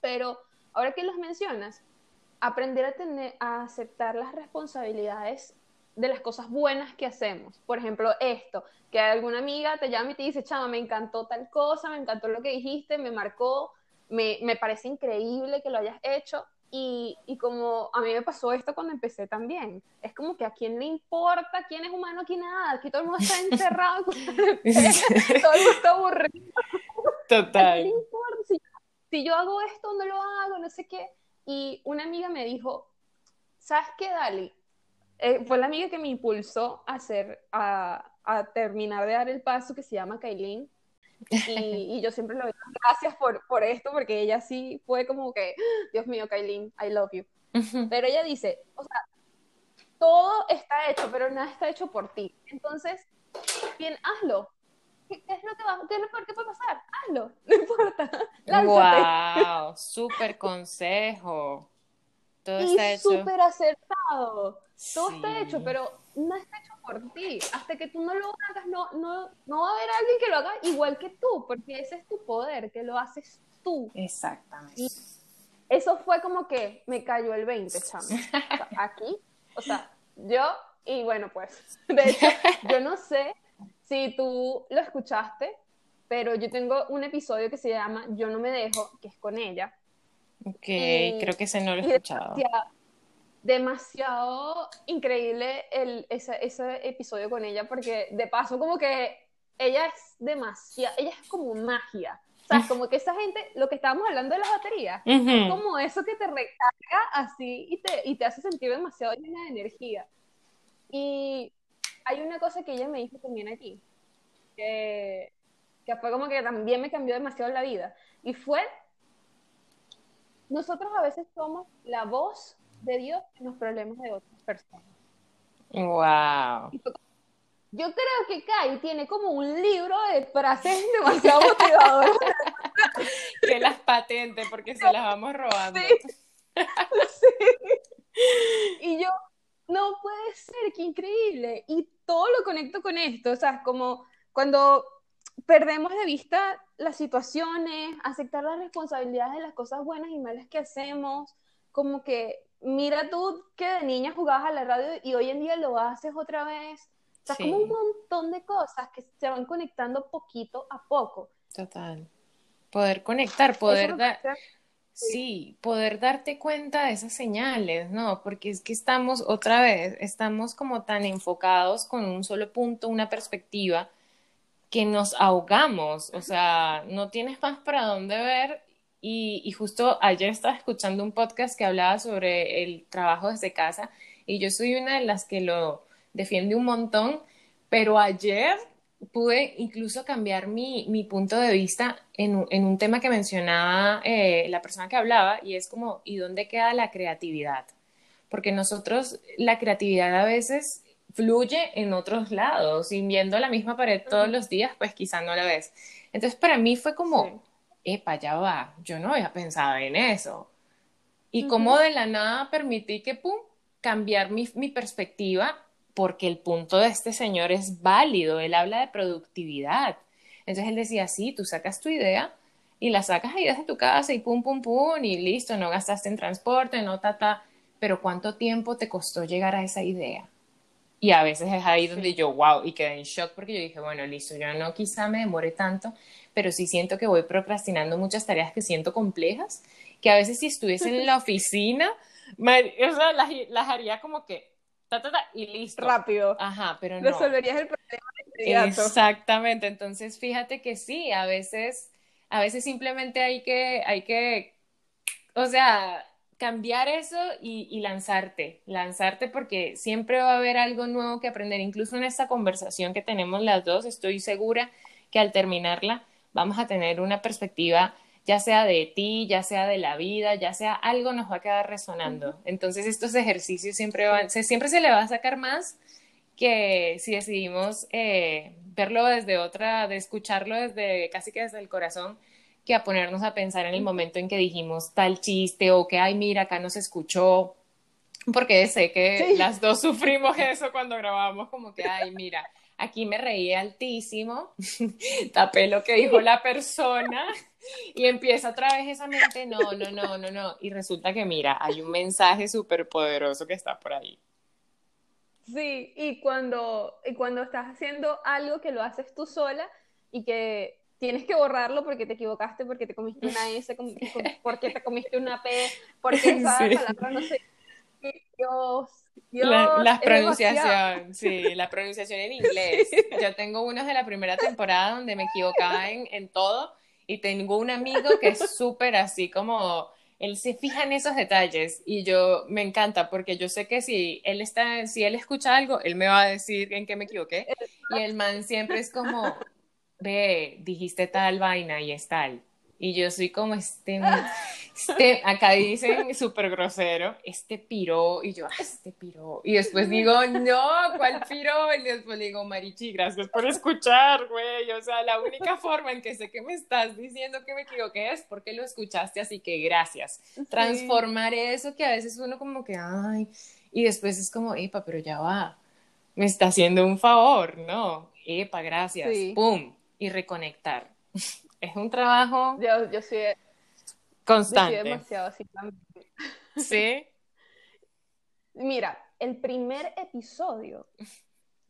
Pero ahora que los mencionas, aprender a, tener, a aceptar las responsabilidades de las cosas buenas que hacemos. Por ejemplo, esto, que alguna amiga te llama y te dice, chama, me encantó tal cosa, me encantó lo que dijiste, me marcó, me, me parece increíble que lo hayas hecho. Y, y, como a mí me pasó esto cuando empecé también, es como que a quién le importa, quién es humano, quién nada, aquí todo el mundo está encerrado, todo el mundo está aburrido. Total. Si, si yo hago esto, no lo hago, no sé qué. Y una amiga me dijo, ¿sabes qué, Dali? Eh, fue la amiga que me impulsó a, hacer, a, a, terminar de dar el paso que se llama Kailin. Y, y, yo siempre le doy gracias por, por esto, porque ella sí fue como que, Dios mío, Kailin, I love you. Pero ella dice, o sea, todo está hecho, pero nada está hecho por ti. Entonces, bien, hazlo. ¿Qué, es lo que va, qué es lo peor que puede pasar? Hazlo, no importa. Lánzate. Wow, súper consejo. Todo y está hecho. súper acertado. Todo está hecho, pero no está hecho por ti. Hasta que tú no lo hagas, no, no, no va a haber alguien que lo haga igual que tú, porque ese es tu poder, que lo haces tú. Exactamente. eso fue como que me cayó el 20, chamo. aquí, o sea, yo, y bueno, pues, de hecho, yo no sé si tú lo escuchaste, pero yo tengo un episodio que se llama Yo no me dejo, que es con ella. Ok, creo que ese no lo he escuchado demasiado increíble el, ese, ese, episodio con ella, porque de paso como que ella es demasiado, ella es como magia. O sea, como que esa gente, lo que estábamos hablando de las baterías, es como eso que te recarga así y te, y te hace sentir demasiado llena de energía. Y hay una cosa que ella me dijo también aquí, que, que fue como que también me cambió demasiado la vida. Y fue, nosotros a veces somos la voz de Dios en los problemas de otras personas. Wow. Yo creo que Kai tiene como un libro de frases demasiado motivadoras. que las patente porque se las vamos robando. Y yo, no puede ser, qué increíble. Y todo lo conecto con esto, o sea, como cuando perdemos de vista las situaciones, aceptar las responsabilidades de las cosas buenas y malas que hacemos, como que mira tú que de niña jugabas a la radio y hoy en día lo haces otra vez. O sea, como un montón de cosas que se van conectando poquito a poco. Total. Poder conectar, poder dar... Sí, poder darte cuenta de esas señales, ¿no? Porque es que estamos, otra vez, estamos como tan enfocados con un solo punto, una perspectiva, que nos ahogamos, o sea, no tienes más para dónde ver. Y, y justo ayer estaba escuchando un podcast que hablaba sobre el trabajo desde casa y yo soy una de las que lo defiende un montón, pero ayer pude incluso cambiar mi, mi punto de vista en, en, un tema que mencionaba eh, la persona que hablaba y es como, ¿y dónde queda la creatividad? Porque nosotros, la creatividad a veces fluye en otros lados y viendo la misma pared todos los días, pues quizá no la ves. Entonces para mí fue como, epa, ya va, yo no había pensado en eso. Y como de la nada permití que, pum, cambiar mi, mi perspectiva porque el punto de este señor es válido, él habla de productividad. Entonces él decía, sí, tú sacas tu idea y la sacas ahí desde tu casa y pum, pum, pum, y listo, no gastaste en transporte, no, ta, pero ¿cuánto tiempo te costó llegar a esa idea? Y a veces es ahí donde yo, wow, y quedé en shock porque yo dije, bueno, listo, yo no quizá me demore tanto, pero sí siento que voy procrastinando muchas tareas que siento complejas, que a veces si estuviese en la oficina, o sea, las, las haría como que y listo. Rápido. Ajá, pero no. Resolverías el problema Exactamente, entonces fíjate que sí, a veces, a veces simplemente hay que, hay que, o sea, cambiar eso y, y, lanzarte, lanzarte porque siempre va a haber algo nuevo que aprender, incluso en esta conversación que tenemos las dos, estoy segura que al terminarla vamos a tener una perspectiva ya sea de ti, ya sea de la vida, ya sea algo nos va a quedar resonando. Entonces estos ejercicios siempre, van, se, siempre se le va a sacar más que si decidimos eh, verlo desde otra, de escucharlo desde casi que desde el corazón, que a ponernos a pensar en el momento en que dijimos tal chiste o que, ay, mira, acá no se escuchó, porque sé que las dos sufrimos eso cuando grabamos, como que, ay, mira, aquí me reí altísimo, tapé lo que dijo la persona y empieza otra vez esa mente, no, no, no, no, no. Y resulta que, mira, hay un mensaje súper poderoso que está por ahí. Sí, y cuando, y cuando estás haciendo algo que lo haces tú sola y que tienes que borrarlo porque te equivocaste, porque te comiste una S, porque te comiste una P, porque esa palabra no sé. Dios, Dios. La, pronunciación, sí, la pronunciación en inglés. Yo tengo unos de la primera temporada donde me equivocaba en, en todo y tengo un amigo que es súper así como, él se fija en esos detalles y yo me encanta porque yo sé que si él está, si él escucha algo, él me va a decir en qué me equivoqué y el man siempre es como, ve, dijiste tal vaina y es tal. Y yo soy como este, este acá dicen súper grosero, este piro, y yo, ah, este piro. Y después digo, no, ¿cuál piro? Y después digo, Marichi, gracias por escuchar, güey. O sea, la única forma en que sé que me estás diciendo que me equivoqué es porque lo escuchaste, así que gracias. Transformar eso que a veces uno como que, ay, y después es como, epa, pero ya va, me está haciendo un favor, ¿no? Epa, gracias, pum, y reconectar es un trabajo yo, yo soy, constante. Yo soy demasiado así también. Sí. Mira, el primer episodio,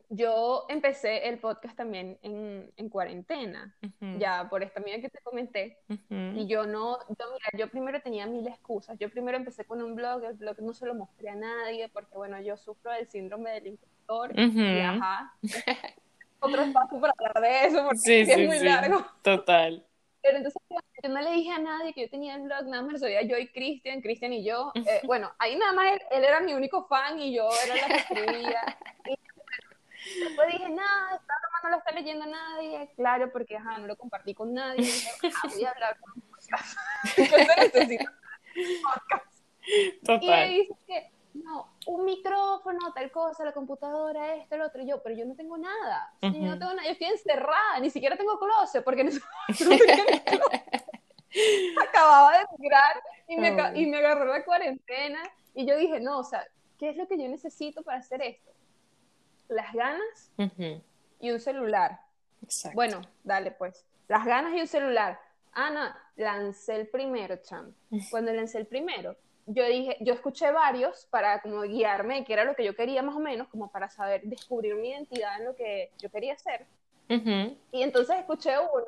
yo empecé el podcast también en, en cuarentena, ya por esta mía que te comenté, y yo no, yo, mira, yo primero tenía mil excusas, yo primero empecé con un blog, el blog no se lo mostré a nadie, porque bueno, yo sufro del síndrome del impostor, y ajá, otro espacio para hablar de eso porque es muy largo. Total. Pero entonces yo no le dije a nadie que yo tenía el blog, nada más lo yo y Cristian, Cristian y yo. Eh, bueno, ahí nada más él, era mi único fan y yo era la que escribía. Después dije, nada, esta broma no lo está leyendo nadie, claro, porque ajá, no lo compartí con nadie. Y dije, "Ah, voy a hablar con un podcast. Yo necesito un podcast. Y Total. él dice que, no, un micrófono, tal cosa, la computadora, esto, el otro. Y yo, pero yo no tengo nada. Sí, Yo no tengo nada. Yo estoy encerrada, ni siquiera tengo closet, porque no. Acababa de migrar y me, Oh. y me agarró la cuarentena. Y yo dije, no, o sea, ¿qué es lo que yo necesito para hacer esto? Las ganas Ujú, y un celular. Exacto. Bueno, dale pues. Las ganas y un celular. Ana, lancé el primero, cham. Cuando lancé el primero, yo dije, yo escuché varios para como guiarme qué era lo que yo quería más o menos, como para saber descubrir mi identidad en lo que yo quería hacer. Y entonces escuché uno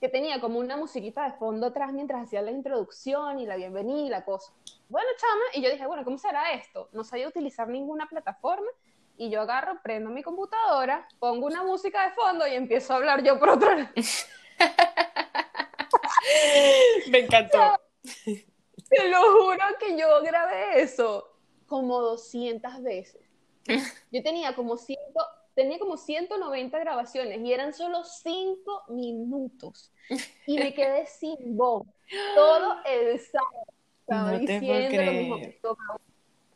que tenía como una musiquita de fondo atrás mientras hacía la introducción y la bienvenida y la cosa. Bueno, chama, y yo dije, bueno, ¿cómo será esto? No sabía utilizar ninguna plataforma y yo agarro, prendo mi computadora, pongo una música de fondo y empiezo a hablar yo por otro lado. Me encantó. Te lo juro que yo grabé eso como 200 veces. Yo tenía como, ciento, tenía como 190 grabaciones y eran solo 5 minutos. Y me quedé sin voz. Todo el sábado. Estaba No diciendo lo mismo. Me equivocaba,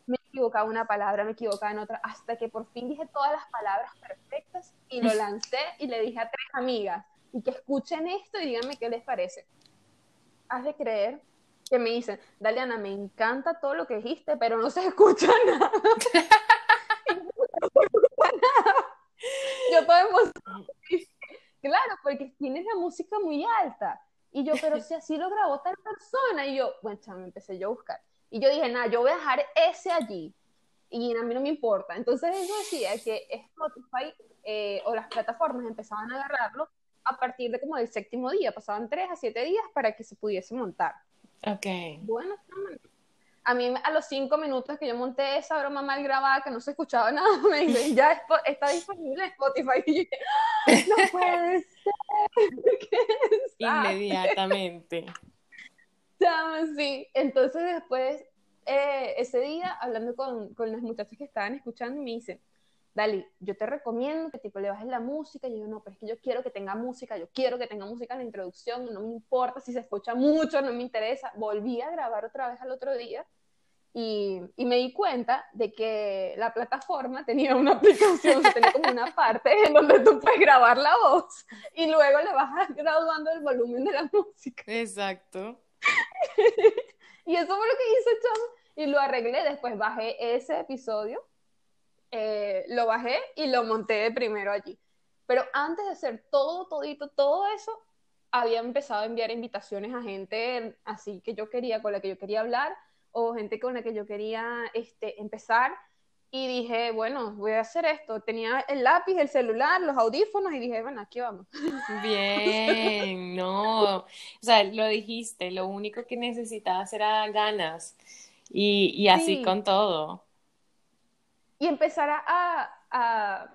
me equivocaba una palabra, me equivocaba en otra, hasta que por fin dije todas las palabras perfectas y lo lancé y le dije a tres amigas y que escuchen esto y díganme qué les parece. Has de creer que me dicen, Daliana, me encanta todo lo que dijiste, pero no se escucha nada. Yo, "No se escucha nada". Yo toda emocionada. Claro, porque tienes la música muy alta. Y yo, pero si así lo grabó tal persona. Y yo, bueno, chamo, empecé yo a buscar. Y yo dije, nada, yo voy a dejar ese allí. Y a mí no me importa. Entonces eso decía que Spotify eh, o las plataformas empezaban a agarrarlo a partir de como del séptimo día. Pasaban tres a siete días para que se pudiese montar. Ok. Bueno, a mí a los cinco minutos que yo monté esa broma mal grabada que no se escuchaba nada, me dicen, ya está disponible en Spotify. Y yo "Ah, no puede ser. Inmediatamente. Sí. Entonces después, eh, ese día, hablando con, con las muchachas que estaban escuchando, me dicen, Dali, yo te recomiendo que tipo le bajes la música. Y yo, no, pero es que yo quiero que tenga música, yo quiero que tenga música en la introducción, no me importa si se escucha mucho, no me interesa. Volví a grabar otra vez al otro día y, y me di cuenta de que la plataforma tenía una aplicación, tenía como una parte en donde tú puedes grabar la voz y luego le vas graduando el volumen de la música. Exacto. Y eso fue lo que hice, chamo. Y lo arreglé. Después bajé ese episodio, eh, lo bajé y lo monté de primero allí. Pero antes de hacer todo, todito, todo eso, había empezado a enviar invitaciones a gente así que yo quería, con la que yo quería hablar, o gente con la que yo quería este, empezar. Y dije, bueno, voy a hacer esto. Tenía el lápiz, el celular, los audífonos y dije, bueno, aquí vamos. Bien, no. O sea, lo dijiste, lo único que necesitabas era ganas. Y, y así Sí. con todo. Y empezar a, a,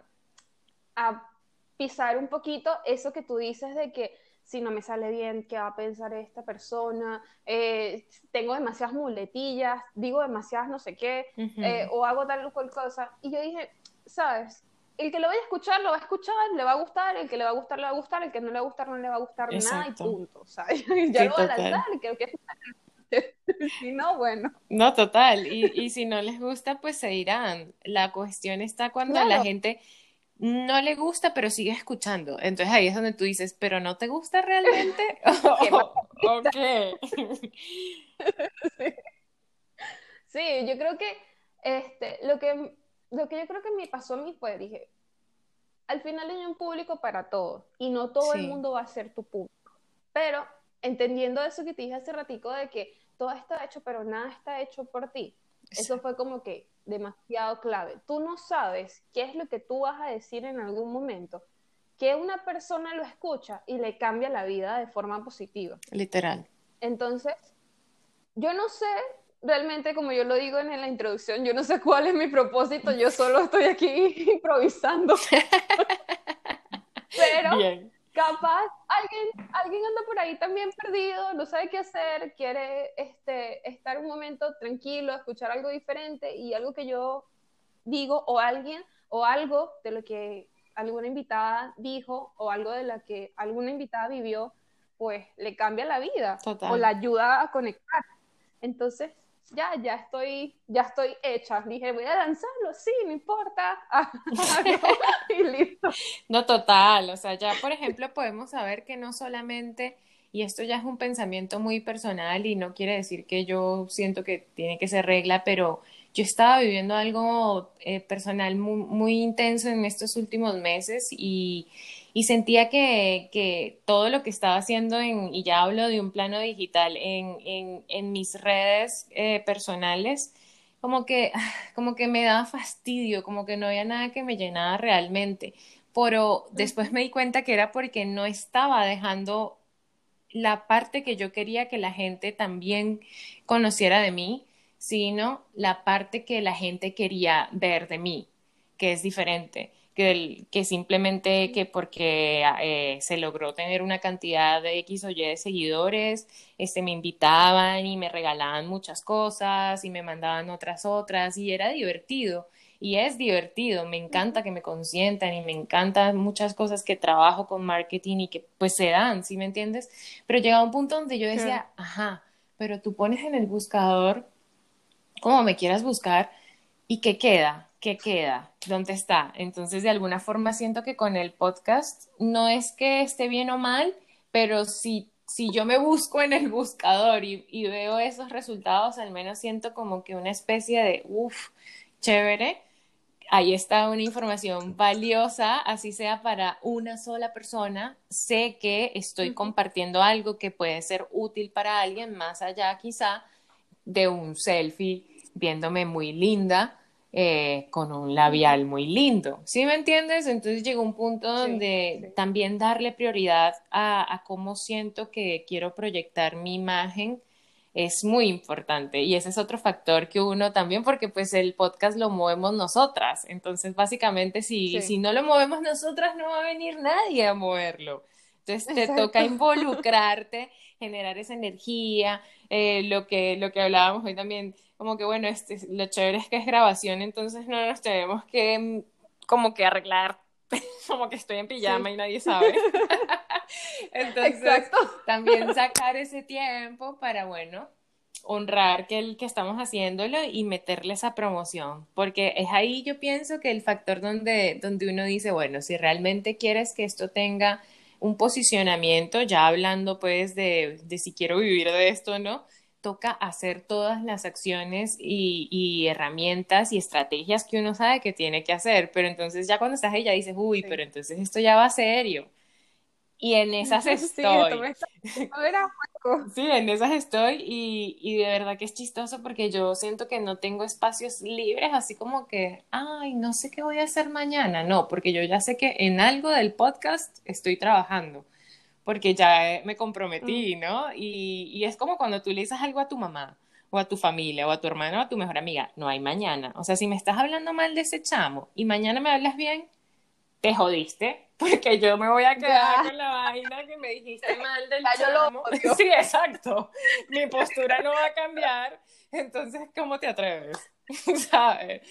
a pisar un poquito eso que tú dices de que si no me sale bien, ¿qué va a pensar esta persona? Eh, tengo demasiadas muletillas, digo demasiadas no sé qué, eh, o hago tal o cual cosa. Y yo dije, ¿sabes? El que lo vaya a escuchar, lo va a escuchar, le va a gustar, el que le va a gustar, le va a gustar, el que no le va a gustar, no le va a gustar nada y punto. ¿sabes? ya Sí, lo va a lanzar, que si no, bueno. No, total. Y, y si no les gusta, pues se irán. La cuestión está cuando a la Claro. gente no le gusta, pero sigue escuchando. Entonces ahí es donde tú dices, ¿pero no te gusta realmente? ¿O qué? Sí, yo creo que este, lo que lo que yo creo que me pasó a mí fue, dije, al final hay un público para todos y no todo el mundo va a ser tu público. Pero entendiendo eso que te dije hace ratico de que todo está hecho, pero nada está hecho por ti. Eso fue como que demasiado clave. Tú no sabes qué es lo que tú vas a decir en algún momento, que una persona lo escucha y le cambia la vida de forma positiva. Literal. Entonces, yo no sé, realmente como yo lo digo en la introducción, yo no sé cuál es mi propósito, yo solo estoy aquí improvisando. Pero Bien. Capaz alguien, alguien anda por ahí también perdido, no sabe qué hacer, quiere este, estar un momento tranquilo, escuchar algo diferente y algo que yo digo o alguien o algo de lo que alguna invitada dijo o algo de lo que alguna invitada vivió, pues le cambia la vida o la ayuda a conectar. Entonces, ya, ya estoy, ya estoy hecha. Dije, voy a lanzarlo, sí, no importa. y listo. No, total. O sea, ya, por ejemplo, podemos saber que no solamente, y esto ya es un pensamiento muy personal y no quiere decir que yo siento que tiene que ser regla, pero yo estaba viviendo algo eh, personal muy, muy intenso en estos últimos meses y y sentía que, que, todo lo que estaba haciendo, en, y ya hablo de un plano digital, en, en, en mis redes eh, personales, como que, como que me daba fastidio, como que no había nada que me llenaba realmente. Pero después me di cuenta que era porque no estaba dejando la parte que yo quería que la gente también conociera de mí, sino la parte que la gente quería ver de mí, que es diferente que, que simplemente que porque eh, se logró tener una cantidad de X o Y de seguidores, este, me invitaban y me regalaban muchas cosas y me mandaban otras otras y era divertido. Y es divertido, me encanta que me consientan y me encantan muchas cosas que trabajo con marketing y que pues se dan, ¿sí me entiendes? Pero llegaba un punto donde yo decía, ajá, pero tú pones en el buscador como me quieras buscar y ¿qué queda? ¿qué queda? ¿Dónde está? Entonces, de alguna forma siento que con el podcast no es que esté bien o mal, pero si, si yo me busco en el buscador y, y veo esos resultados, al menos siento como que una especie de, uff, chévere, ahí está una información valiosa, así sea para una sola persona, sé que estoy compartiendo algo que puede ser útil para alguien, más allá quizá de un selfie viéndome muy linda eh, con un labial muy lindo. ¿Sí me entiendes? Entonces llegó un punto donde también darle prioridad a, cómo siento que quiero proyectar mi imagen es muy importante. Y ese es otro factor que uno también porque pues el podcast lo movemos nosotras. Entonces básicamente si, si no lo movemos nosotras no va a venir nadie a moverlo. Entonces te toca involucrarte generar esa energía eh, lo que lo que hablábamos hoy también como que bueno, este, lo chévere es que es grabación, entonces no nos tenemos que mm, como que arreglar, como que estoy en pijama y nadie sabe. entonces, Exacto. también sacar ese tiempo para, bueno, honrar que, el, que estamos haciéndolo y meterle esa promoción, porque es ahí yo pienso que el factor donde, donde uno dice, bueno, si realmente quieres que esto tenga un posicionamiento, ya hablando pues de, de si quiero vivir de esto o no, toca hacer todas las acciones y, herramientas y estrategias que uno sabe que tiene que hacer, pero entonces ya cuando estás ahí ya dices, uy, pero entonces esto ya va serio. Y en esas estoy. Sí, en esas estoy y, y, de verdad que es chistoso porque yo siento que no tengo espacios libres, así como que, ay, no sé qué voy a hacer mañana. No, porque yo ya sé que en algo del podcast estoy trabajando porque ya me comprometí, mm. ¿no? Y, y, es como cuando tú le dices algo a tu mamá o a tu familia o a tu hermano o a tu mejor amiga, no hay mañana. O sea, si me estás hablando mal de ese chamo y mañana me hablas bien, te jodiste, porque yo me voy a quedar con la vaina que me dijiste mal del chamo. Sí, exacto. Mi postura no va a cambiar. Entonces, ¿cómo te atreves? ¿Sabes?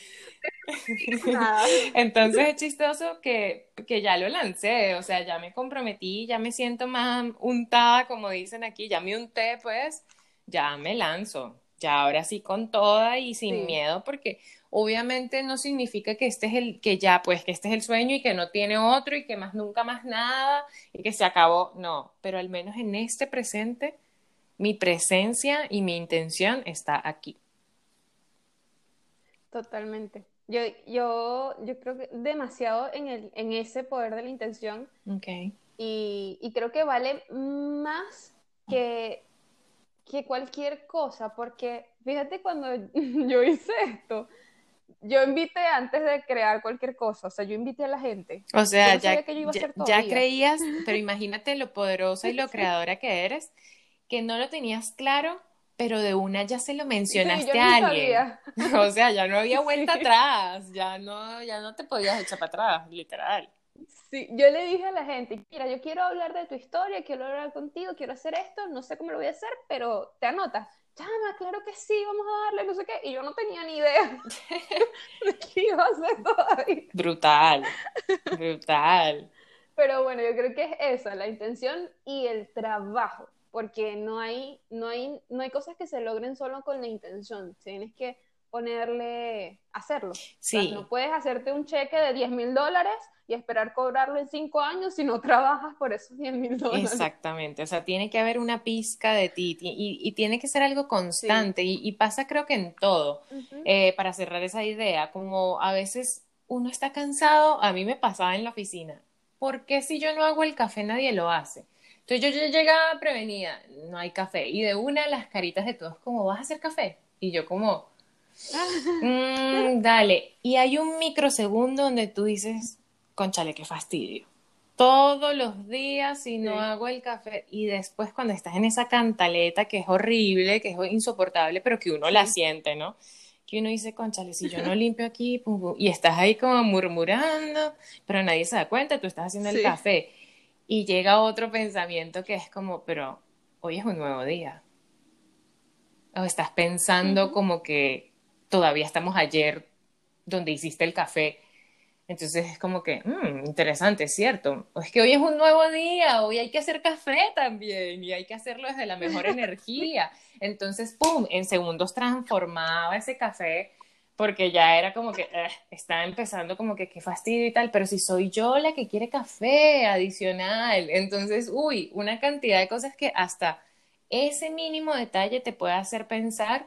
Entonces es chistoso que, que, ya lo lancé, o sea, ya me comprometí, ya me siento más untada, como dicen aquí, ya me unté, pues, ya me lanzo, ya ahora sí con toda y sin miedo, porque obviamente no significa que este es el, que ya, pues, que este es el sueño y que no tiene otro y que más nunca más nada y que se acabó, no, pero al menos en este presente, mi presencia y mi intención está aquí. Totalmente. Yo, yo, yo creo que demasiado en, el, en ese poder de la intención. Okay. Y, y creo que vale más que, que cualquier cosa, porque fíjate cuando yo hice esto, yo invité antes de crear cualquier cosa, o sea, yo invité a la gente. O sea, ya, ya, creías, pero imagínate lo poderosa y lo creadora que eres, que no lo tenías claro pero de una ya se lo mencionaste a alguien. O sea, ya no había vuelta atrás, ya no, ya no te podías echar para atrás, literal. Sí, yo le dije a la gente, mira, yo quiero hablar de tu historia, quiero hablar contigo, quiero hacer esto, no sé cómo lo voy a hacer, pero te anotas. Chama, claro que sí, vamos a darle, no sé qué. Y yo no tenía ni idea de qué iba a hacer todavía. Brutal, brutal. Pero bueno, yo creo que es esa, la intención y el trabajo, porque no hay, no hay, no hay cosas que se logren solo con la intención, tienes que ponerle, hacerlo. Sí. no puedes hacerte un cheque de 10 mil dólares y esperar cobrarlo en cinco años si no trabajas por esos 10 mil dólares. Exactamente, o sea, tiene que haber una pizca de ti y, y tiene que ser algo constante y, y, pasa creo que en todo. Uh -huh. eh, para cerrar esa idea, como a veces uno está cansado, a mí me pasaba en la oficina, ¿por qué si yo no hago el café nadie lo hace? Entonces yo, yo llegaba prevenida, no hay café, y de una las caritas de todos como, ¿vas a hacer café? Y yo como, mm, dale, y hay un microsegundo donde tú dices, conchale, qué fastidio. Todos los días si no sí. hago el café y después cuando estás en esa cantaleta que es horrible, que es insoportable, pero que uno sí. la siente, ¿no? Que uno dice, conchale, si yo no limpio aquí, pum, pum, y estás ahí como murmurando, pero nadie se da cuenta, tú estás haciendo sí. el café. Y llega otro pensamiento que es como, pero hoy es un nuevo día. O estás pensando uh -huh. como que todavía estamos ayer donde hiciste el café entonces es como que, mmm, interesante, cierto. Es que hoy es un nuevo día, hoy hay que hacer café también y hay que hacerlo desde la mejor energía. Entonces, ¡pum!, en segundos transformaba ese café porque ya era como que eh, estaba empezando como que qué fastidio y tal, pero si soy yo la que quiere café adicional, entonces, uy, una cantidad de cosas que hasta ese mínimo detalle te puede hacer pensar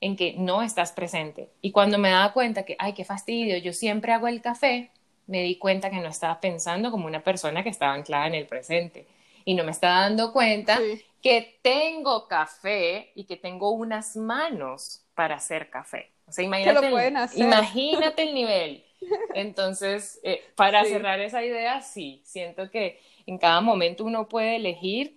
en que no estás presente. Y cuando me daba cuenta que, ay, qué fastidio, yo siempre hago el café, me di cuenta que no estaba pensando como una persona que estaba anclada en el presente. Y no me estaba dando cuenta sí. que tengo café y que tengo unas manos para hacer café. O sea, imagínate, el, imagínate el nivel. Entonces, eh, para sí. cerrar esa idea, sí, siento que en cada momento uno puede elegir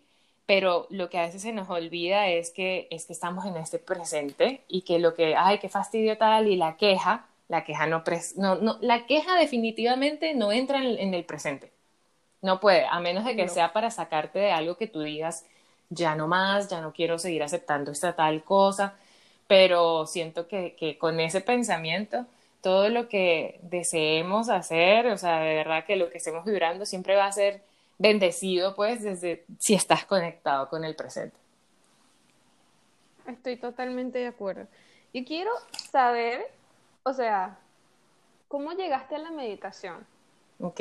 pero lo que a veces se nos olvida es que, es que estamos en este presente y que lo que, ay, qué fastidio tal, y la queja, la queja no, no, no la queja definitivamente no entra en, en, el presente. No puede, a menos de que no. sea para sacarte de algo que tú digas, ya no más, ya no quiero seguir aceptando esta tal cosa, pero siento que, que con ese pensamiento, todo lo que deseemos hacer, o sea, de verdad que lo que estemos vibrando siempre va a ser bendecido, pues, desde si estás conectado con el presente. Estoy totalmente de acuerdo. Yo quiero saber, o sea, ¿cómo llegaste a la meditación? Ok,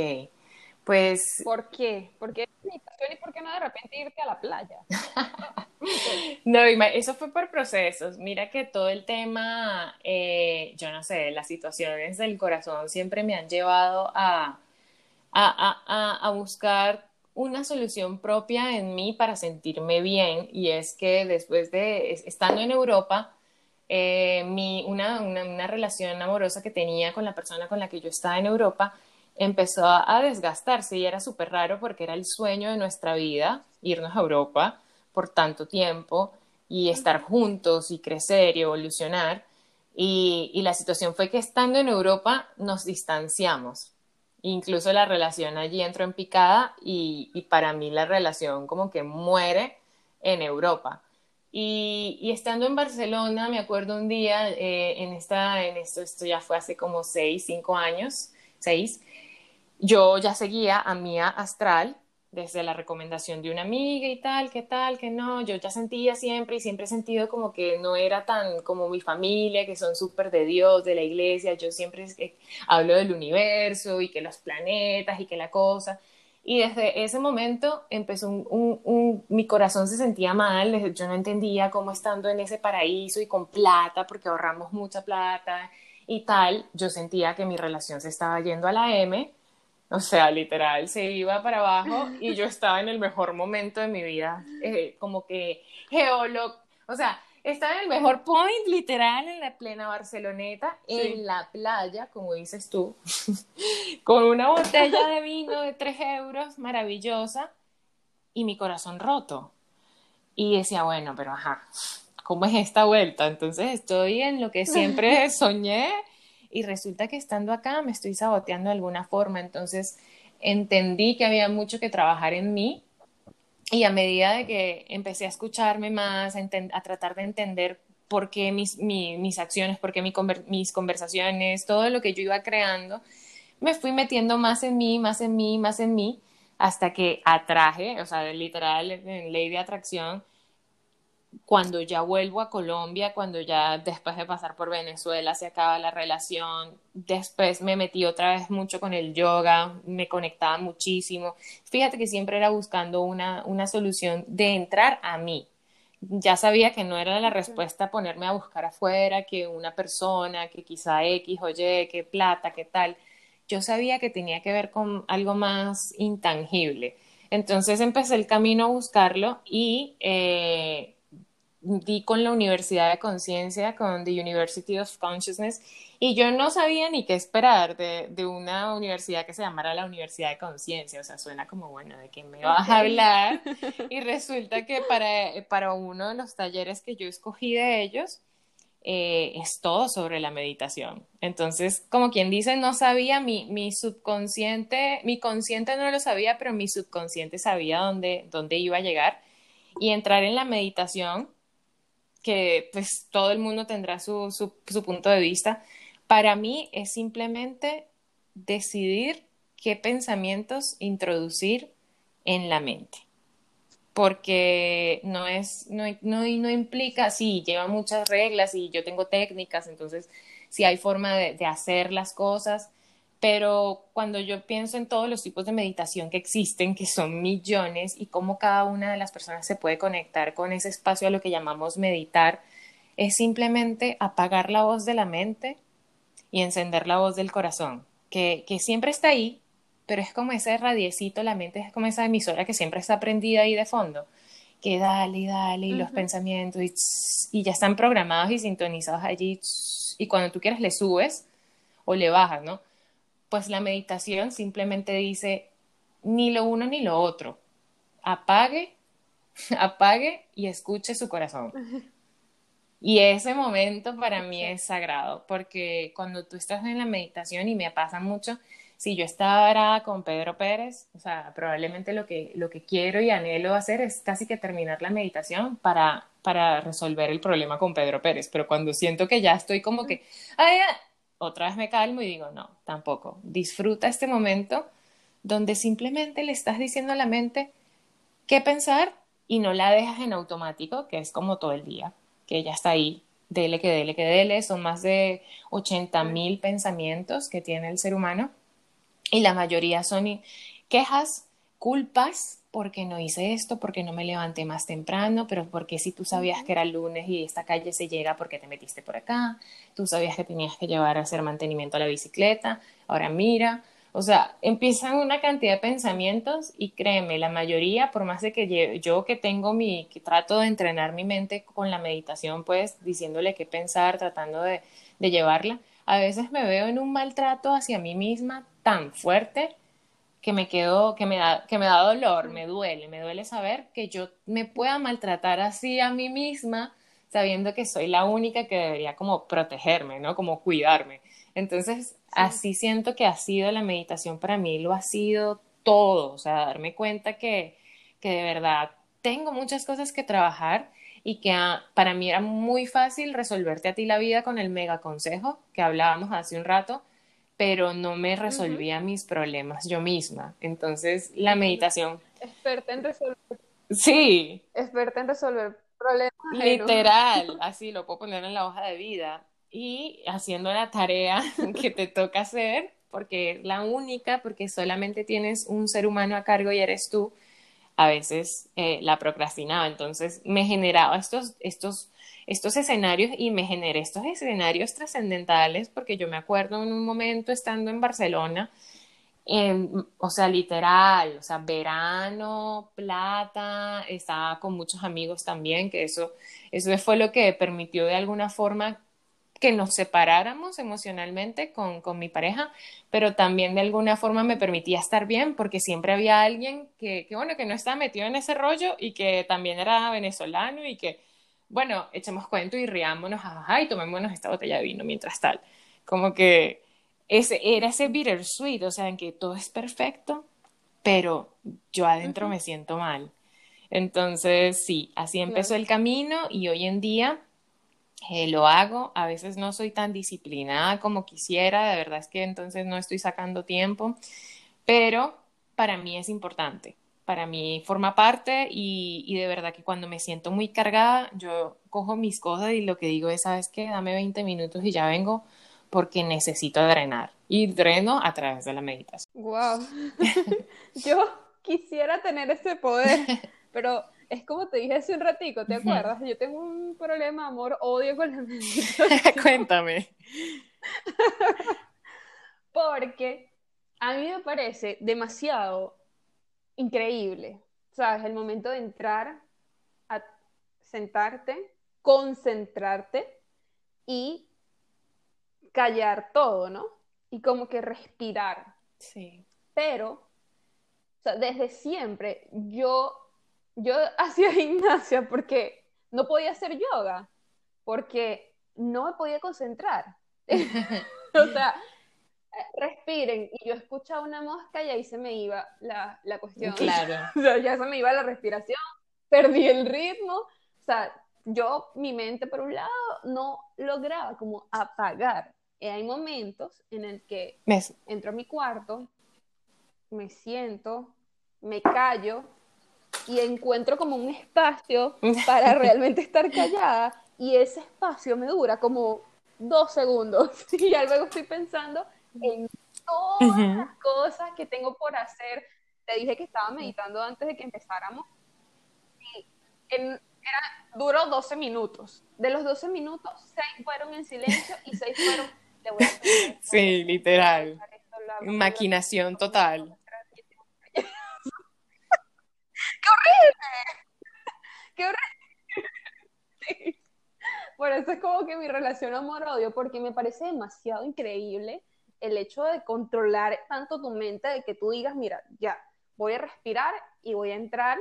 pues... ¿Por qué? ¿Por qué meditación y por qué no de repente irte a la playa? no, eso fue por procesos. Mira que todo el tema, eh, yo no sé, las situaciones del corazón siempre me han llevado a, a, a, a buscar una solución propia en mí para sentirme bien y es que después de estando en Europa, eh, mi, una, una, una, relación amorosa que tenía con la persona con la que yo estaba en Europa empezó a, desgastarse y era súper raro porque era el sueño de nuestra vida irnos a Europa por tanto tiempo y estar juntos y crecer y evolucionar. Y, y la situación fue que estando en Europa nos distanciamos incluso la relación allí entró en picada y, y, para mí la relación como que muere en Europa. Y, y estando en Barcelona, me acuerdo un día, eh, en, esta, en esto, esto ya fue hace como seis, cinco años, seis, yo ya seguía a Mía Astral, desde la recomendación de una amiga y tal, que tal, que no, yo ya sentía siempre y siempre he sentido como que no era tan como mi familia, que son súper de Dios, de la iglesia, yo siempre hablo del universo y que los planetas y que la cosa. Y desde ese momento empezó mi corazón se sentía mal, yo no entendía cómo estando en ese paraíso y con plata, porque ahorramos mucha plata y tal, yo sentía que mi relación se estaba yendo a la M o sea, literal, se iba para abajo y yo estaba en el mejor momento de mi vida, eh, como que geólogo, o sea, estaba en el mejor point, literal, en la plena Barceloneta, sí. en la playa, como dices tú, con una botella de vino de 3 euros, maravillosa, y mi corazón roto. Y decía, bueno, pero ajá, ¿cómo es esta vuelta? Entonces estoy en lo que siempre soñé y resulta que estando acá me estoy saboteando de alguna forma. Entonces, entendí que había mucho que trabajar en mí y a medida de que empecé a escucharme más, a, tratar de entender por qué mis, mis acciones, por qué mis conversaciones, todo lo que yo iba creando, me fui metiendo más en mí, más en mí, más en mí, hasta que atraje, o sea, literal, en ley de atracción, cuando ya vuelvo a Colombia, cuando ya después de pasar por Venezuela se acaba la relación, después me metí otra vez mucho con el yoga, me conectaba muchísimo. Fíjate que siempre era buscando una, una solución de entrar a mí. Ya sabía que no era la respuesta ponerme a buscar afuera, que una persona, que quizá X o Y, que plata, que tal. Yo sabía que tenía que ver con algo más intangible. Entonces empecé el camino a buscarlo y eh, di con la Universidad de Conciencia, con The University of Consciousness, y yo no sabía ni qué esperar de, de, una universidad que se llamara la Universidad de Conciencia, o sea, suena como, bueno, ¿de qué me vas a hablar? Y resulta que para, para uno de los talleres que yo escogí de ellos, eh, es todo sobre la meditación. Entonces, como quien dice, no sabía, mi, mi subconsciente, mi consciente no lo sabía, pero mi subconsciente sabía dónde, dónde iba a llegar. Y entrar en la meditación que pues todo el mundo tendrá su, su, punto de vista. Para mí es simplemente decidir qué pensamientos introducir en la mente. Porque no es, no, no, no, implica, sí, lleva muchas reglas y yo tengo técnicas, entonces si hay forma de hacer las cosas, pero cuando yo pienso en todos los tipos de meditación que existen, que son millones, y cómo cada una de las personas se puede conectar con ese espacio a lo que llamamos meditar, es simplemente apagar la voz de la mente y encender la voz del corazón, que, que siempre está ahí, pero es como ese radiecito, la mente es como esa emisora que siempre está prendida ahí de fondo, que dale y dale, y los pensamientos, y, y, ya están programados y sintonizados allí, y cuando tú quieres le subes o le bajas, ¿no? Pues la meditación simplemente dice ni lo uno ni lo otro. Apague, apague y escuche su corazón. Y ese momento para mí es sagrado, porque cuando tú estás en la meditación, y me pasa mucho, si yo estaba con Pedro Pérez, o sea, probablemente lo que, lo que quiero y anhelo hacer es casi que terminar la meditación para, para resolver el problema con Pedro Pérez, pero cuando siento que ya estoy como que, otra vez me calmo y digo, no, tampoco. Disfruta este momento donde simplemente le estás diciendo a la mente qué pensar y no la dejas en automático, que es como todo el día, que ya está ahí, dele que dele que dele, son más de 80 mil pensamientos que tiene el ser humano y la mayoría son quejas, culpas porque no hice esto, porque no me levanté más temprano, pero porque si tú sabías que era lunes y esta calle se llega porque te metiste por acá, tú sabías que tenías que llevar a hacer mantenimiento a la bicicleta, ahora mira, o sea, empiezan una cantidad de pensamientos y créeme, la mayoría, por más de que yo que tengo mi, que trato de entrenar mi mente con la meditación, pues diciéndole qué pensar, tratando de, de llevarla, a veces me veo en un maltrato hacia mí misma tan fuerte que me quedó, que me da, que me da dolor, me duele, me duele saber que yo me pueda maltratar así a mí misma, sabiendo que soy la única que debería como protegerme, ¿no? Como cuidarme. Entonces, así siento que ha sido la meditación para mí, lo ha sido todo, o sea, darme cuenta que, que de verdad tengo muchas cosas que trabajar y que ah, para mí era muy fácil resolverte a ti la vida con el mega consejo que hablábamos hace un rato, pero no me resolvía mis problemas yo misma. Entonces, la meditación. Experta en resolver. Sí. Experta en resolver problemas. Literal, así lo puedo poner en la hoja de vida. Y haciendo la tarea que te toca hacer, porque es la única, porque solamente tienes un ser humano a cargo y eres tú, a veces eh, la procrastinaba. Entonces, me generaba estos, estos estos escenarios y me generé estos escenarios trascendentales porque yo me acuerdo en un momento estando en Barcelona, o sea, literal, o sea, verano, plata, estaba con muchos amigos también, que eso, eso fue lo que permitió de alguna forma que nos separáramos emocionalmente con, con, mi pareja, pero también de alguna forma me permitía estar bien porque siempre había alguien que, que, bueno, que no estaba metido en ese rollo y que también era venezolano y que, bueno, echemos cuento y riámonos, ajá, y tomémonos esta botella de vino mientras tal. Como que ese, era ese bittersweet, o sea, en que todo es perfecto, pero yo adentro me siento mal. Entonces, sí, así empezó el camino y hoy en día eh, lo hago. A veces no soy tan disciplinada como quisiera, de verdad es que entonces no estoy sacando tiempo, pero para mí es importante. Para mí forma parte y, y de verdad que cuando me siento muy cargada, yo cojo mis cosas y lo que digo es, ¿sabes qué? Dame 20 minutos y ya vengo porque necesito drenar. Y dreno a través de la meditación. Wow. yo quisiera tener ese poder, pero es como te dije hace un ratico, ¿te acuerdas? Yo tengo un problema amor-odio con la meditación. Cuéntame. Porque a mí me parece demasiado increíble, ¿sabes? El momento de entrar a sentarte, concentrarte y callar todo, ¿no? Y como que respirar. Sí. Pero, o sea, desde siempre yo, yo hacía gimnasia porque no podía hacer yoga, porque no me podía concentrar. o sea, respiren, y yo escuchaba una mosca y ahí se me iba la, la cuestión. Claro. O sea, ya se me iba la respiración, perdí el ritmo, o sea, yo, mi mente por un lado, no lograba como apagar. Y hay momentos en el que ¿Ves? entro a mi cuarto, me siento, me callo y encuentro como un espacio para realmente estar callada y ese espacio me dura como dos segundos y ya luego estoy pensando en todas las cosas que tengo por hacer. Te dije que estaba meditando antes de que empezáramos y en- era, duró 12 minutos. De los 12 minutos, 6 fueron en silencio y 6 fueron... "Le voy a Sí, literal. la- Maquinación total. ¡Qué horrible! Sí. Por eso es como que mi relación amor-odio, porque me parece demasiado increíble el hecho de controlar tanto tu mente, de que tú digas, mira, ya, voy a respirar y voy a entrar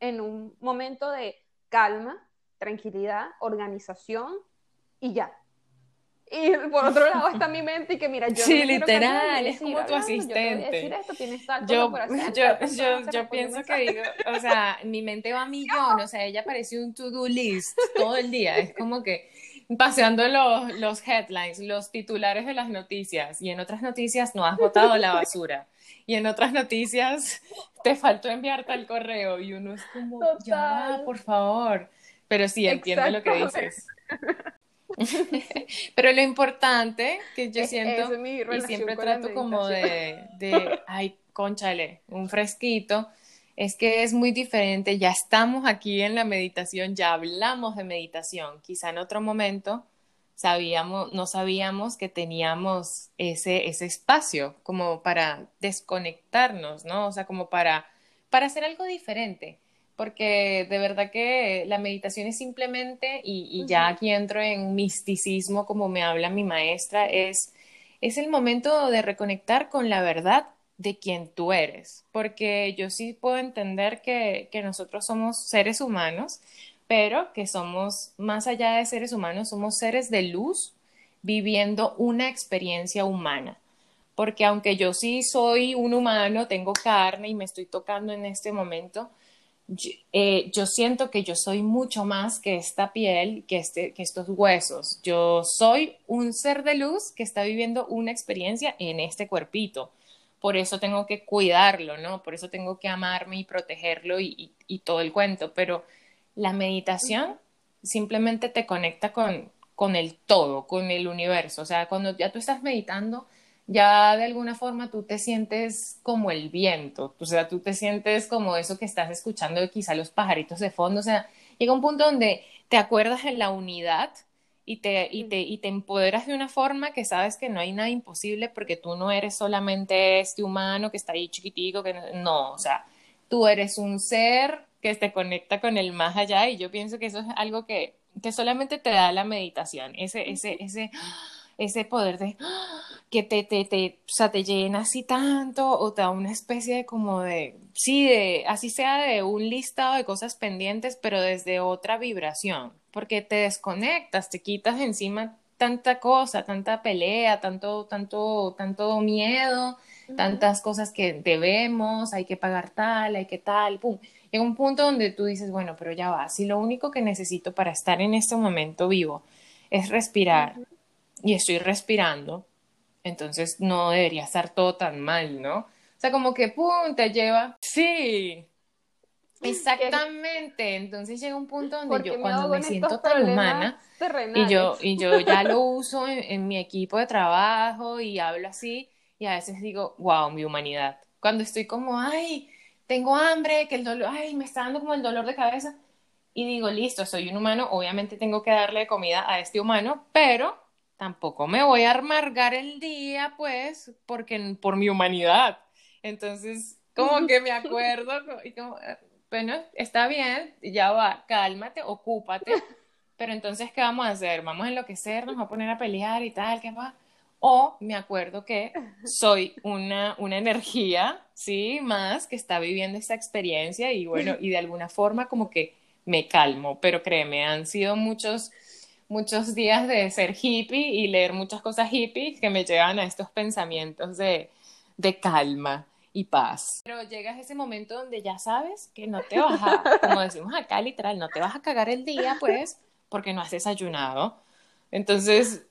en un momento de calma, tranquilidad, organización y ya. Y por otro lado está mi mente y que mira, yo Sí, no literal, es como tu yo asistente. decir esto, tienes tal cosa Yo, hacer, tal pienso que digo, o sea, mi mente va a millón, o sea, ella parece un to-do list todo el día, es como que paseando los, los headlines, los titulares de las noticias, y en otras noticias no has botado la basura, y en otras noticias te faltó enviar tal correo, y uno es como, ya, Total. por favor, pero sí, entiendo lo que dices. Pero lo importante que yo siento es y siempre trato como de, de, ay, conchale, un fresquito, es que es muy diferente, ya estamos aquí en la meditación, ya hablamos de meditación, quizá en otro momento sabíamos, no sabíamos que teníamos ese, ese espacio como para desconectarnos, ¿no? O sea, como para, para hacer algo diferente porque de verdad que la meditación es simplemente, y, y ya aquí entro en misticismo como me habla mi maestra, es, es el momento de reconectar con la verdad de quien tú eres, porque yo sí puedo entender que, que nosotros somos seres humanos, pero que somos, más allá de seres humanos, somos seres de luz viviendo una experiencia humana porque aunque yo sí soy un humano, tengo carne y me estoy tocando en este momento, yo, eh, siento que yo soy mucho más que esta piel, que, este, que estos huesos. Yo soy un ser de luz que está viviendo una experiencia en este cuerpito. Por eso tengo que cuidarlo, ¿no? Por eso tengo que amarme y protegerlo y, y, y todo el cuento. Pero la meditación simplemente te conecta con, con el todo, con el universo. O sea, cuando ya tú estás meditando, ya de alguna forma tú te sientes como el viento, o sea, tú te sientes como eso que estás escuchando, quizá los pajaritos de fondo, o sea, llega un punto donde te acuerdas en la unidad y te, y te, y te empoderas de una forma que sabes que no hay nada imposible porque tú no eres solamente este humano que está ahí chiquitico, que no, no o sea, tú eres un ser que te conecta con el más allá y yo pienso que eso es algo que, que solamente te da la meditación, ese, ese, ese ese poder de que te, te, te, o sea, te llena así tanto o te da una especie de como de, sí, de, así sea de un listado de cosas pendientes, pero desde otra vibración, porque te desconectas, te quitas encima tanta cosa, tanta pelea, tanto, tanto, tanto miedo, tantas cosas que debemos, hay que pagar tal, hay que tal, pum. Llega un punto donde tú dices, bueno, pero ya va, si lo único que necesito para estar en este momento vivo es respirar y estoy respirando, entonces no debería estar todo tan mal, ¿no? O sea, como que, pum, te lleva, sí, Exactamente, entonces llega un punto donde yo cuando me siento tan humana y yo, y yo ya lo uso en, mi equipo de trabajo y hablo así y a veces digo, wow, mi humanidad. Cuando estoy como, ay, tengo hambre, que el dolor, ay, me está dando como el dolor de cabeza y digo, listo, soy un humano, obviamente tengo que darle comida a este humano, pero tampoco me voy a amargar el día, pues, porque por mi humanidad. Entonces, como que me acuerdo y como, bueno, está bien, ya va, cálmate, ocúpate, pero entonces, ¿qué vamos a hacer? ¿Vamos a enloquecernos, a poner a pelear y tal? ¿Qué va? O me acuerdo que soy una, una energía, ¿sí? Más que está viviendo esa experiencia y bueno, y de alguna forma como que me calmo, pero créeme, han sido muchos, muchos días de ser hippie y leer muchas cosas hippies que me llevan a estos pensamientos de, de calma y paz. Pero llegas a ese momento donde ya sabes que no te vas a, como decimos acá literal, no te vas a cagar el día, pues, porque no has desayunado. Entonces,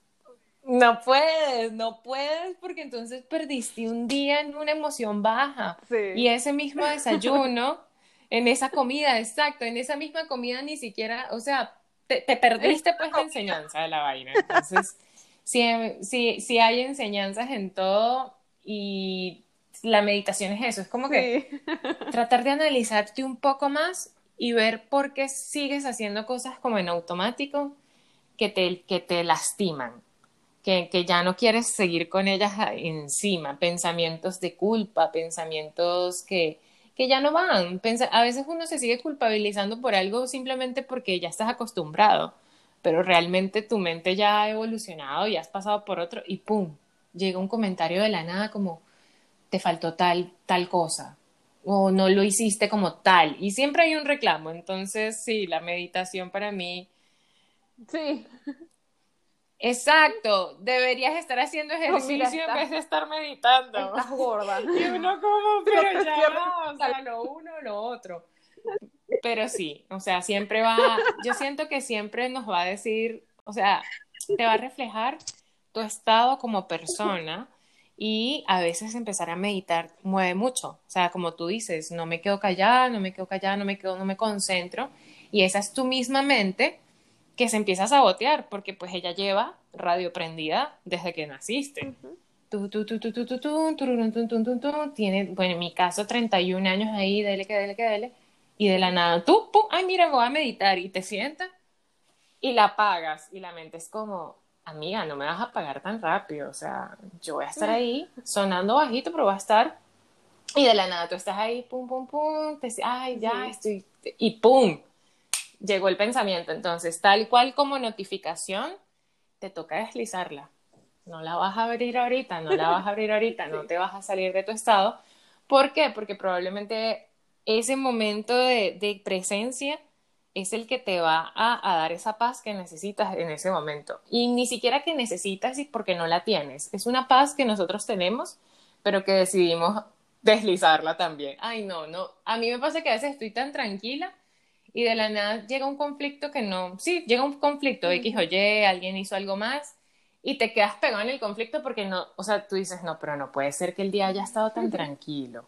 no puedes, no puedes, porque entonces perdiste un día en una emoción baja. Y ese mismo desayuno, en esa comida, exacto, en esa misma comida ni siquiera, o sea, te, perdiste pues la enseñanza de la vaina. Entonces, si, si, si hay enseñanzas en todo y la meditación es eso, es como que tratar de analizarte un poco más y ver por qué sigues haciendo cosas como en automático que te, que te lastiman, que, que ya no quieres seguir con ellas encima, pensamientos de culpa, pensamientos que, que ya no van. a veces uno se sigue culpabilizando por algo simplemente porque ya estás acostumbrado, pero realmente tu mente ya ha evolucionado y has pasado por otro y ¡pum! Llega un comentario de la nada como, te faltó tal, tal cosa o no lo hiciste como tal. Y siempre hay un reclamo. Entonces, sí, la meditación para mí. Sí. Exacto, deberías estar haciendo ejercicio en vez de estar meditando. Estás gorda. Y uno como, pero ya, o sea, lo uno o lo otro. Pero sí, o sea, siempre va, yo siento que siempre nos va a decir, o sea, te va a reflejar tu estado como persona y a veces empezar a meditar mueve mucho. O sea, como tú dices, no me quedo callada, no me quedo callada, no me quedo, no me concentro. Y esa es tu misma mente que se empieza a sabotear porque pues ella lleva radio prendida desde que naciste. Tiene, bueno, en mi caso, 31 años ahí, dele que dele que dele. Y de la nada, tú, pum, ay, mira, voy a meditar. Y te sientas y la apagas. Y la mente es como, amiga, no me vas a pagar tan rápido, o sea, yo voy a estar ahí sonando bajito, pero voy a estar y de la nada tú estás ahí, pum, pum, pum, te ay, ya estoy, y pum, llegó el pensamiento. Entonces, tal cual como notificación, te toca deslizarla. No la vas a abrir ahorita, no la vas a abrir ahorita, no te vas a salir de tu estado. ¿Por qué? Porque probablemente ese momento de, de presencia es el que te va a, dar esa paz que necesitas en ese momento. Y ni siquiera que necesitas porque no la tienes. Es una paz que nosotros tenemos, pero que decidimos deslizarla también. Ay, no, no. A mí me pasa que a veces estoy tan tranquila y de la nada llega un conflicto que no. Sí, llega un conflicto, X o Y, alguien hizo algo más y te quedas pegado en el conflicto porque no, o sea, tú dices, no, pero no puede ser que el día haya estado tan tranquilo.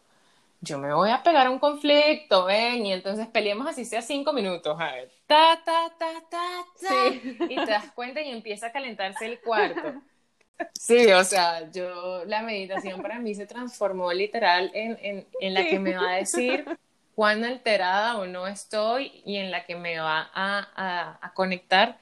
Yo me voy a pegar un conflicto, ven, y entonces peleemos así sea cinco minutos, a ver, ta, ta, ta, ta, ta, y te das cuenta y empieza a calentarse el cuarto. Sí, o sea, yo, la meditación para mí se transformó literal en, en, en la que me va a decir cuán alterada o no estoy y en la que me va a, a, conectar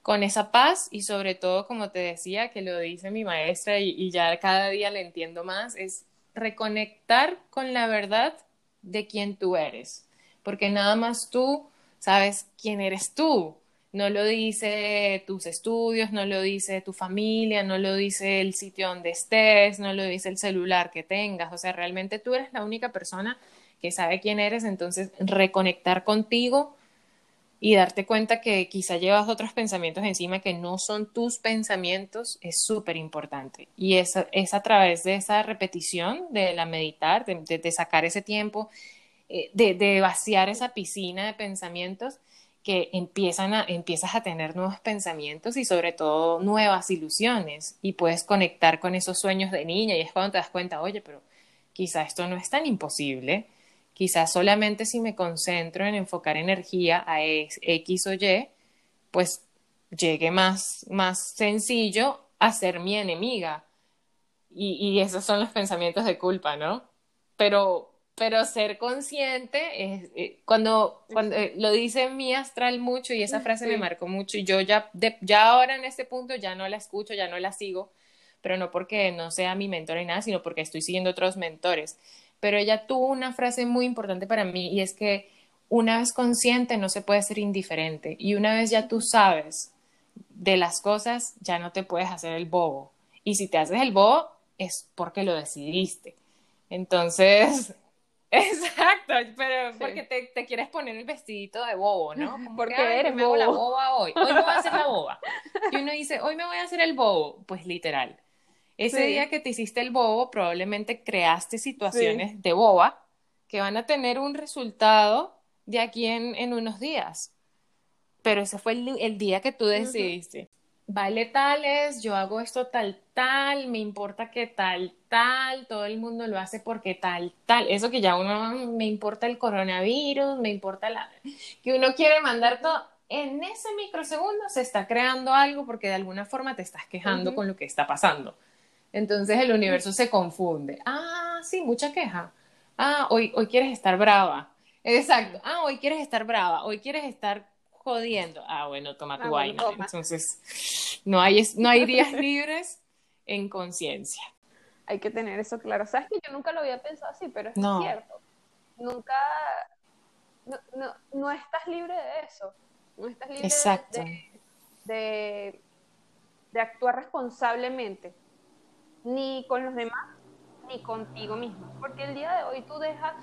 con esa paz y sobre todo, como te decía, que lo dice mi maestra y, y ya cada día le entiendo más, es reconectar con la verdad de quién tú eres, porque nada más tú sabes quién eres tú. No lo dice tus estudios, no lo dice tu familia, no lo dice el sitio donde estés, no lo dice el celular que tengas. O sea, realmente tú eres la única persona que sabe quién eres, entonces reconectar contigo y darte cuenta que quizá llevas otros pensamientos encima que no son tus pensamientos es súper importante. Y es, es a través de esa repetición de la meditar, de, sacar ese tiempo, eh, de, vaciar esa piscina de pensamientos que empiezan a, empiezas a tener nuevos pensamientos y sobre todo nuevas ilusiones y puedes conectar con esos sueños de niña y es cuando te das cuenta, oye, pero quizá esto no es tan imposible Quizás solamente si me concentro en enfocar energía a X o Y, pues llegue más, más sencillo a ser mi enemiga. Y, y esos son los pensamientos de culpa, ¿no? Pero, pero ser consciente es eh, cuando, cuando eh, lo dice mi astral mucho y esa frase me marcó mucho y yo ya, ya ahora en este punto ya no la escucho, ya no la sigo, pero no porque no sea mi mentor ni nada, sino porque estoy siguiendo otros mentores pero ella tuvo una frase muy importante para mí y es que una vez consciente no se puede ser indiferente y una vez ya tú sabes de las cosas, ya no te puedes hacer el bobo. Y si te haces el bobo, es porque lo decidiste. Entonces, exacto, pero porque te, quieres poner el vestidito de bobo, ¿no? porque eres me hago la boba hoy. Hoy me voy a hacer la boba. Y uno dice, hoy me voy a hacer el bobo. Pues literal, ese día que te hiciste el bobo, probablemente creaste situaciones de boba que van a tener un resultado de aquí en, unos días. Pero ese fue el, día que tú decidiste. Vale tales, yo hago esto tal, tal, me importa que tal, tal, todo el mundo lo hace porque tal, tal. Eso que ya uno me importa el coronavirus, me importa la... que uno quiere mandar todo. En ese microsegundo se está creando algo porque de alguna forma te estás quejando con lo que está pasando. Entonces el universo se confunde. Ah, sí, mucha queja. Ah, hoy, hoy quieres estar brava. Exacto. Ah, hoy quieres estar brava. Hoy quieres estar jodiendo. Ah, bueno, toma tu ah, vaina. Entonces, no hay, no hay días libres en conciencia. Hay que tener eso claro. Sabes que yo nunca lo había pensado así, pero es cierto. Nunca, no, no, no, estás libre de eso. No estás libre Exacto. de, de actuar responsablemente ni con los demás, ni contigo mismo. Porque el día de hoy tú dejas,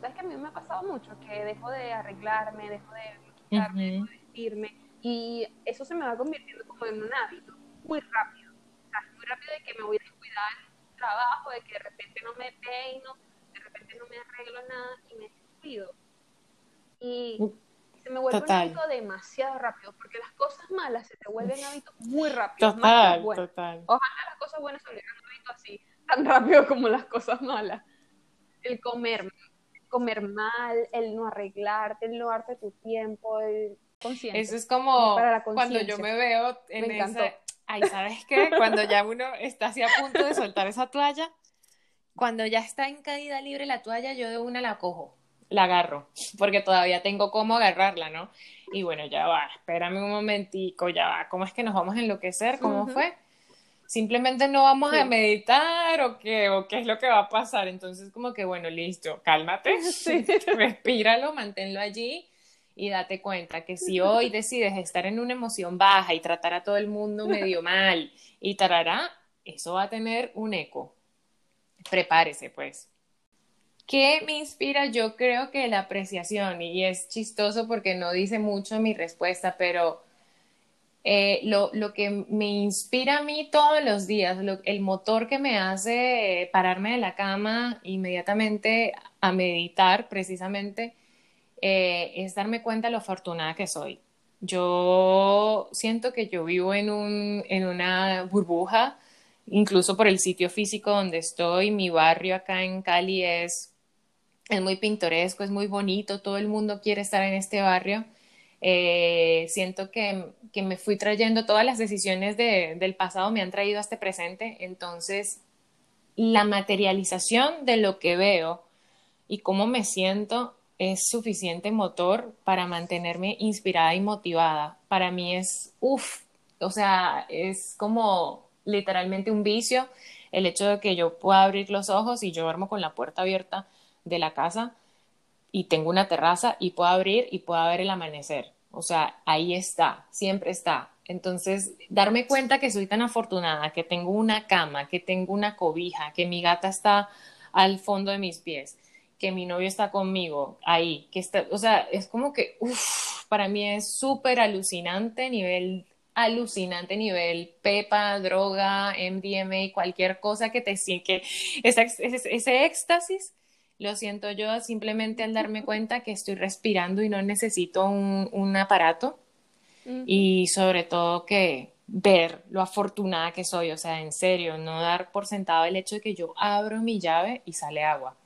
sabes que a mí me ha pasado mucho, que dejo de arreglarme, dejo de quitarme, dejo de vestirme, y eso se me va convirtiendo como en un hábito, muy rápido. O sea, muy rápido de que me voy a descuidar el trabajo, de que de repente no me peino, de repente no me arreglo nada y me descuido. Y se me vuelve un hábito demasiado rápido, porque las cosas malas se te vuelven hábitos muy rápido. Total, total. Ojalá las cosas buenas se volvieran así, tan rápido como las cosas malas. El comer, comer mal, el no arreglarte, el no darte tu tiempo, el consciente. Eso es como cuando yo me veo en ese... Ay, ¿sabes qué? Cuando ya uno está así a punto de soltar esa toalla, cuando ya está en caída libre la toalla, yo de una la cojo, la agarro, porque todavía tengo cómo agarrarla, ¿no? Y bueno, ya va, espérame un momentico, ya va, ¿cómo es que nos vamos a enloquecer? ¿Cómo fue? simplemente no vamos a meditar o qué, o qué es lo que va a pasar. Entonces, como que, bueno, listo, cálmate, sí. respíralo, manténlo allí y date cuenta que si hoy decides estar en una emoción baja y tratar a todo el mundo medio mal y tarará, eso va a tener un eco. Prepárese, pues. ¿Qué me inspira? Yo creo que la apreciación, y es chistoso porque no dice mucho mi respuesta, pero eh, lo, lo, que me inspira a mí todos los días, el motor que me hace pararme de la cama inmediatamente a meditar precisamente, eh, es darme cuenta de lo afortunada que soy. Yo siento que yo vivo en, un, en una burbuja, incluso por el sitio físico donde estoy, mi barrio acá en Cali es, es muy pintoresco, es muy bonito, todo el mundo quiere estar en este barrio eh, siento que, que, me fui trayendo todas las decisiones de, del pasado, me han traído a este presente, entonces la materialización de lo que veo y cómo me siento es suficiente motor para mantenerme inspirada y motivada. Para mí es, uff, o sea, es como literalmente un vicio el hecho de que yo pueda abrir los ojos y yo duermo con la puerta abierta de la casa y tengo una terraza y puedo abrir y puedo ver el amanecer. O sea, ahí está, siempre está. Entonces, darme cuenta que soy tan afortunada, que tengo una cama, que tengo una cobija, que mi gata está al fondo de mis pies, que mi novio está conmigo ahí, que está, o sea, es como que, uff, para mí es súper alucinante, nivel alucinante nivel pepa, droga, MDMA, cualquier cosa que te que ese, ese, éxtasis lo siento yo simplemente al darme cuenta que estoy respirando y no necesito un, un aparato. Y sobre todo que ver lo afortunada que soy, o sea, en serio, no dar por sentado el hecho de que yo abro mi llave y sale agua.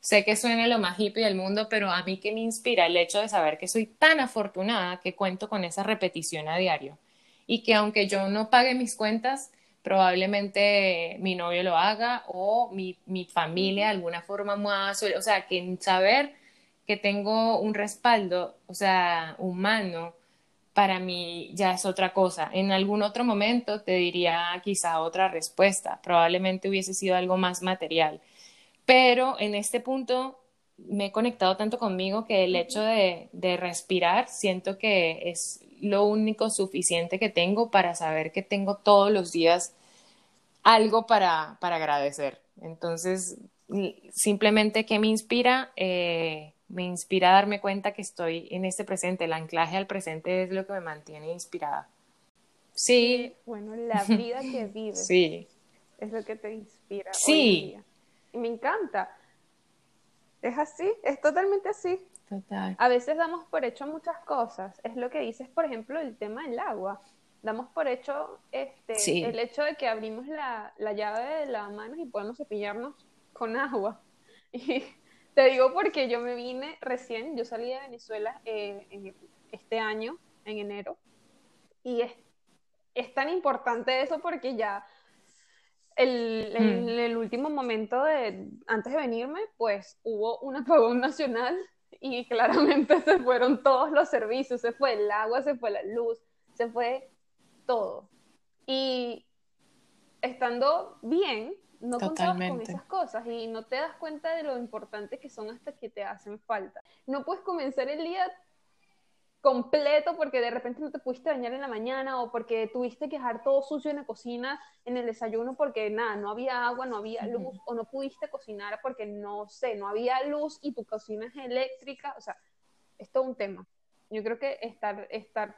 Sé que suena lo más hippie del mundo, pero a mí que me inspira el hecho de saber que soy tan afortunada que cuento con esa repetición a diario. Y que aunque yo no pague mis cuentas, probablemente mi novio lo haga o mi, mi familia de alguna forma más, o sea, que saber que tengo un respaldo, o sea, humano, para mí ya es otra cosa. En algún otro momento te diría quizá otra respuesta, probablemente hubiese sido algo más material. Pero en este punto me he conectado tanto conmigo que el hecho de, de respirar siento que es lo único suficiente que tengo para saber que tengo todos los días algo para, para agradecer. Entonces, simplemente que me inspira, eh, me inspira a darme cuenta que estoy en este presente, el anclaje al presente es lo que me mantiene inspirada. Sí. Bueno, la vida que vives. Sí. Es lo que te inspira. Sí. Y me encanta. Es así, es totalmente así. Total. A veces damos por hecho muchas cosas. Es lo que dices, por ejemplo, el tema del agua. Damos por hecho este, el hecho de que abrimos la, la llave de las manos y podemos cepillarnos con agua. Y te digo porque yo me vine recién, yo salí de Venezuela eh, este año, en enero, y es, es tan importante eso porque ya el, mm. el, último momento de, antes de venirme, pues hubo un apagón nacional y claramente se fueron todos los servicios, se fue el agua, se fue la luz, se fue todo. Y estando bien, no contabas con esas cosas y no te das cuenta de lo importante que son hasta que te hacen falta. No puedes comenzar el día completo porque de repente no te pudiste bañar en la mañana o porque tuviste que dejar todo sucio en la cocina en el desayuno porque nada, no había agua, no había luz o no pudiste cocinar porque no sé, no había luz y tu cocina es eléctrica, o sea, es todo un tema. Yo creo que estar, estar,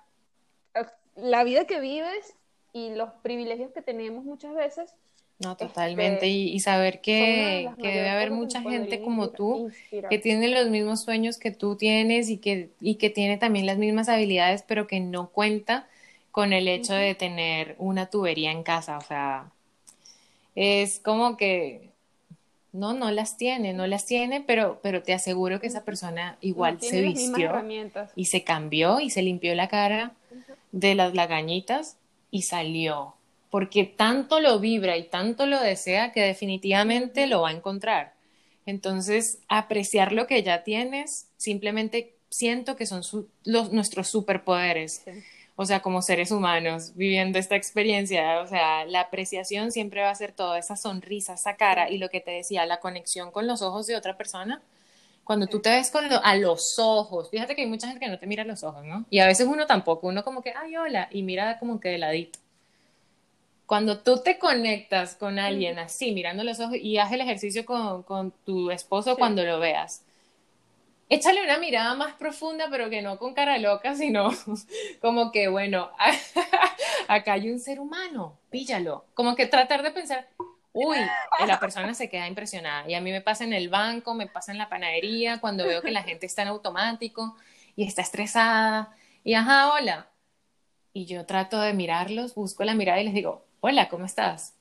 la vida que vives y los privilegios que tenemos muchas veces no, totalmente. y, saber que, que debe haber mucha gente como tú que tiene los mismos sueños que tú tienes y que, y que tiene también las mismas habilidades, pero que no cuenta con el hecho de tener una tubería en casa. O sea, es como que no, no las tiene, no las tiene, pero, pero te aseguro que esa persona igual se vistió y se cambió y se limpió la cara de las lagañitas y salió porque tanto lo vibra y tanto lo desea que definitivamente lo va a encontrar. Entonces, apreciar lo que ya tienes, simplemente siento que son los, nuestros superpoderes. O sea, como seres humanos, viviendo esta experiencia, o sea, la apreciación siempre va a ser todo, esa sonrisa, esa cara y lo que te decía, la conexión con los ojos de otra persona. Cuando tú te ves con a los ojos, fíjate que hay mucha gente que no te mira a los ojos, ¿no? Y a veces uno tampoco, uno como que, ay, hola, y mira como que de ladito. Cuando tú te conectas con alguien así, mirando los ojos y haz el ejercicio con, tu esposo cuando lo veas, échale una mirada más profunda, pero que no con cara loca, sino como que, bueno, acá hay un ser humano, píllalo. Como que tratar de pensar, uy, la persona se queda impresionada. Y a mí me pasa en el banco, me pasa en la panadería, cuando veo que la gente está en automático y está estresada. Y ajá, hola. Y yo trato de mirarlos, busco la mirada y les digo, hola, ¿cómo estás?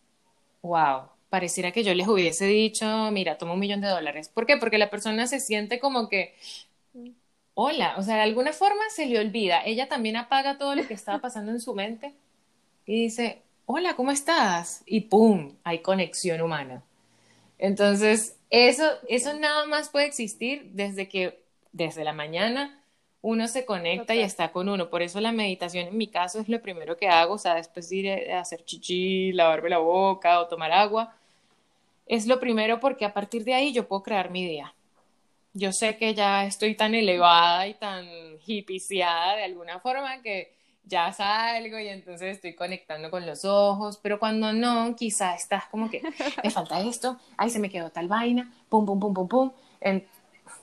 Wow, pareciera que yo les hubiese dicho, mira, toma un millón de dólares. ¿Por qué? Porque la persona se siente como que, hola, o sea, de alguna forma se le olvida. Ella también apaga todo lo que estaba pasando en su mente y dice, hola, ¿cómo estás? Y ¡pum! Hay conexión humana. Entonces, eso, eso nada más puede existir desde que, desde la mañana, uno se conecta y está con uno. Por eso la meditación en mi caso es lo primero que hago, o sea, después de ir a hacer chichi, lavarme la boca o tomar agua, es lo primero porque a partir de ahí yo puedo crear mi día. Yo sé que ya estoy tan elevada y tan hipiciada de alguna forma que ya salgo y entonces estoy conectando con los ojos, pero cuando no, quizá estás como que me falta esto, ay, se me quedó tal vaina, pum, pum, pum, pum, pum.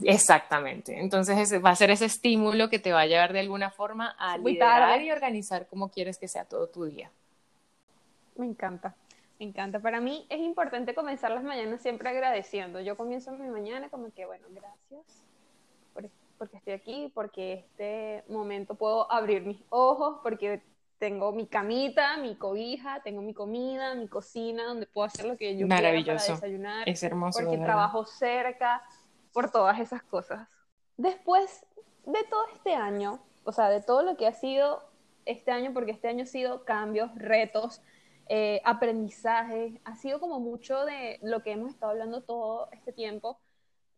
Exactamente. Entonces va a ser ese estímulo que te va a llevar de alguna forma a liderar y organizar como quieres que sea todo tu día. Me encanta, me encanta. Para mí es importante comenzar las mañanas siempre agradeciendo. Yo comienzo mi mañana como que, bueno, gracias porque estoy aquí, porque este momento puedo abrir mis ojos, porque tengo mi camita, mi cobija, tengo mi comida, mi cocina, donde puedo hacer lo que yo quiera para desayunar. Es hermoso. Porque trabajo cerca, por todas esas cosas. Después de todo este año, o sea, de todo lo que ha sido este año, porque este año ha sido cambios, retos, eh, aprendizaje, ha sido como mucho de lo que hemos estado hablando todo este tiempo,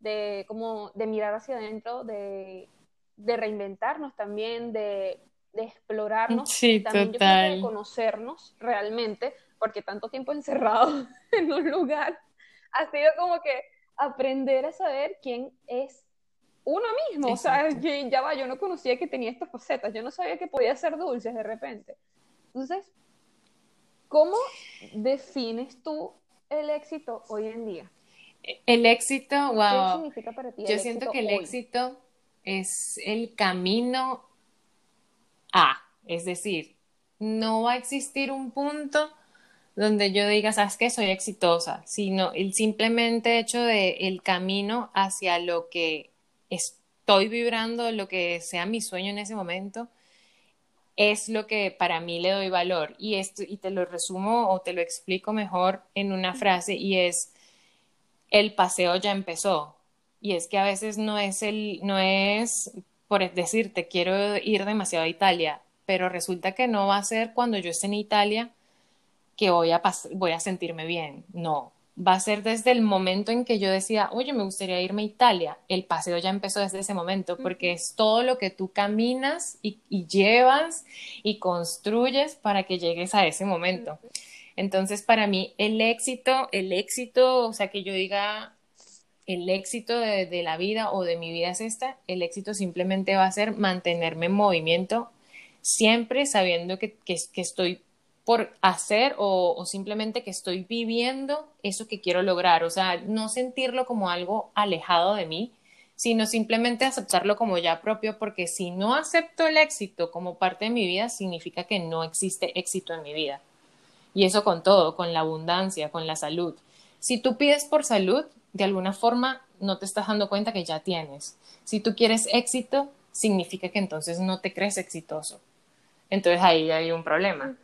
de como de mirar hacia adentro, de, de reinventarnos también, de de explorarnos, sí, también total. de conocernos realmente, porque tanto tiempo encerrado en un lugar ha sido como que aprender a saber quién es uno mismo. O sea, ya va, yo no conocía que tenía estas facetas, yo no sabía que podía ser dulces de repente. Entonces, ¿cómo defines tú el éxito hoy en día? El éxito, wow. ¿Qué significa para ti? Yo siento que el éxito es el camino a. Es decir, no va a existir un punto donde yo diga, ¿sabes qué? Soy exitosa, sino el simplemente hecho de el camino hacia lo que estoy vibrando, lo que sea mi sueño en ese momento, es lo que para mí le doy valor. Y, esto, y te lo resumo o te lo explico mejor en una frase y es, el paseo ya empezó. Y es que a veces no es, el, no es por decirte, quiero ir demasiado a Italia, pero resulta que no va a ser cuando yo esté en Italia que voy a, voy a sentirme bien. No, va a ser desde el momento en que yo decía, oye, me gustaría irme a Italia. El paseo ya empezó desde ese momento, porque es todo lo que tú caminas y, llevas y construyes para que llegues a ese momento. Entonces, para mí, el éxito, el éxito, o sea, que yo diga, el éxito de, la vida o de mi vida es esta, el éxito simplemente va a ser mantenerme en movimiento, siempre sabiendo que, estoy por hacer o, simplemente que estoy viviendo eso que quiero lograr, o sea, no sentirlo como algo alejado de mí, sino simplemente aceptarlo como ya propio, porque si no acepto el éxito como parte de mi vida, significa que no existe éxito en mi vida. Y eso con todo, con la abundancia, con la salud. Si tú pides por salud, de alguna forma no te estás dando cuenta que ya tienes. Si tú quieres éxito, significa que entonces no te crees exitoso. Entonces ahí hay un problema.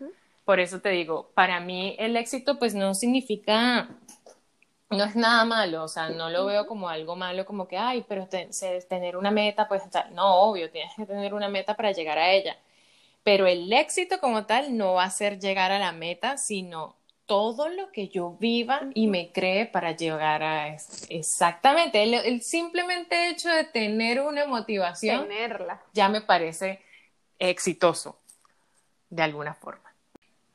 Por eso te digo, para mí el éxito pues no significa, no es nada malo, o sea, no lo veo como algo malo, como que, ay, pero tener una meta, pues no, obvio, tienes que tener una meta para llegar a ella. Pero el éxito como tal no va a ser llegar a la meta, sino todo lo que yo viva y me cree para llegar a eso. Exactamente, el, simplemente hecho de tener una motivación Tenerla. ya me parece exitoso, de alguna forma.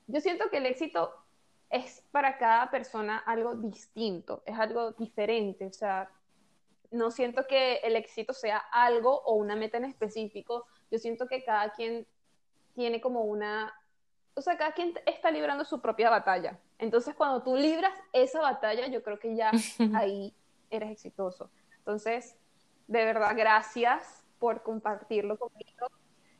Yo siento que el éxito es para cada persona algo distinto, es algo diferente, o sea, no siento que el éxito sea algo o una meta en específico, yo siento que cada quien tiene como una o sea, cada quien está librando su propia batalla. Entonces, cuando tú libras esa batalla, yo creo que ya ahí eres exitoso. Entonces, de verdad, gracias por compartirlo conmigo.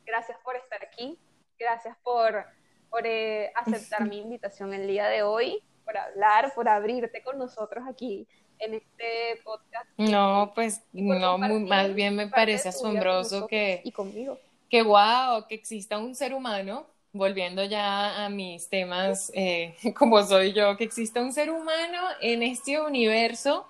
Gracias por estar aquí. Gracias por, por eh, aceptar mi invitación el día de hoy, por hablar, por abrirte con nosotros aquí en este podcast. No, pues no, más bien me parece asombroso que... Y conmigo. Que wow, que exista un ser humano volviendo ya a mis temas, eh, como soy yo, que exista un ser humano en este universo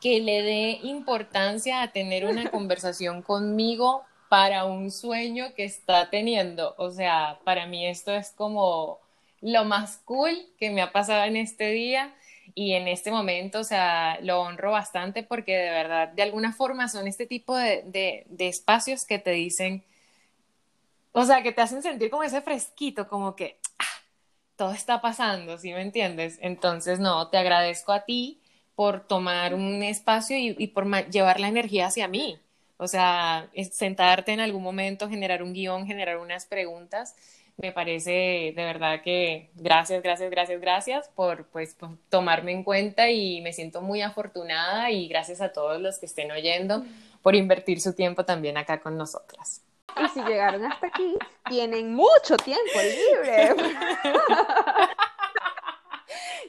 que le dé importancia a tener una conversación conmigo para un sueño que está teniendo. O sea, para mí esto es como lo más cool que me ha pasado en este día y en este momento, o sea, lo honro bastante porque de verdad, de alguna forma son este tipo de espacios que te dicen, o sea, que te hacen sentir como ese fresquito, como que ah, todo está pasando, ¿sí me entiendes? Entonces, no, te agradezco a ti por tomar un espacio y, por llevar la energía hacia mí, O sea, sentarte en algún momento, generar un guion, generar unas preguntas me parece de verdad que gracias, gracias, gracias, gracias por pues por tomarme en cuenta y me siento muy afortunada y gracias a todos los que estén oyendo por invertir su tiempo también acá con nosotras. Y si llegaron hasta aquí, tienen mucho tiempo libre.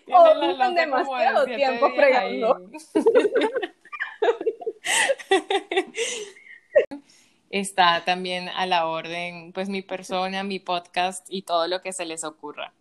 o demasiado tiempo fregando. está también a la orden, pues mi persona, mi podcast y todo lo que se les ocurra.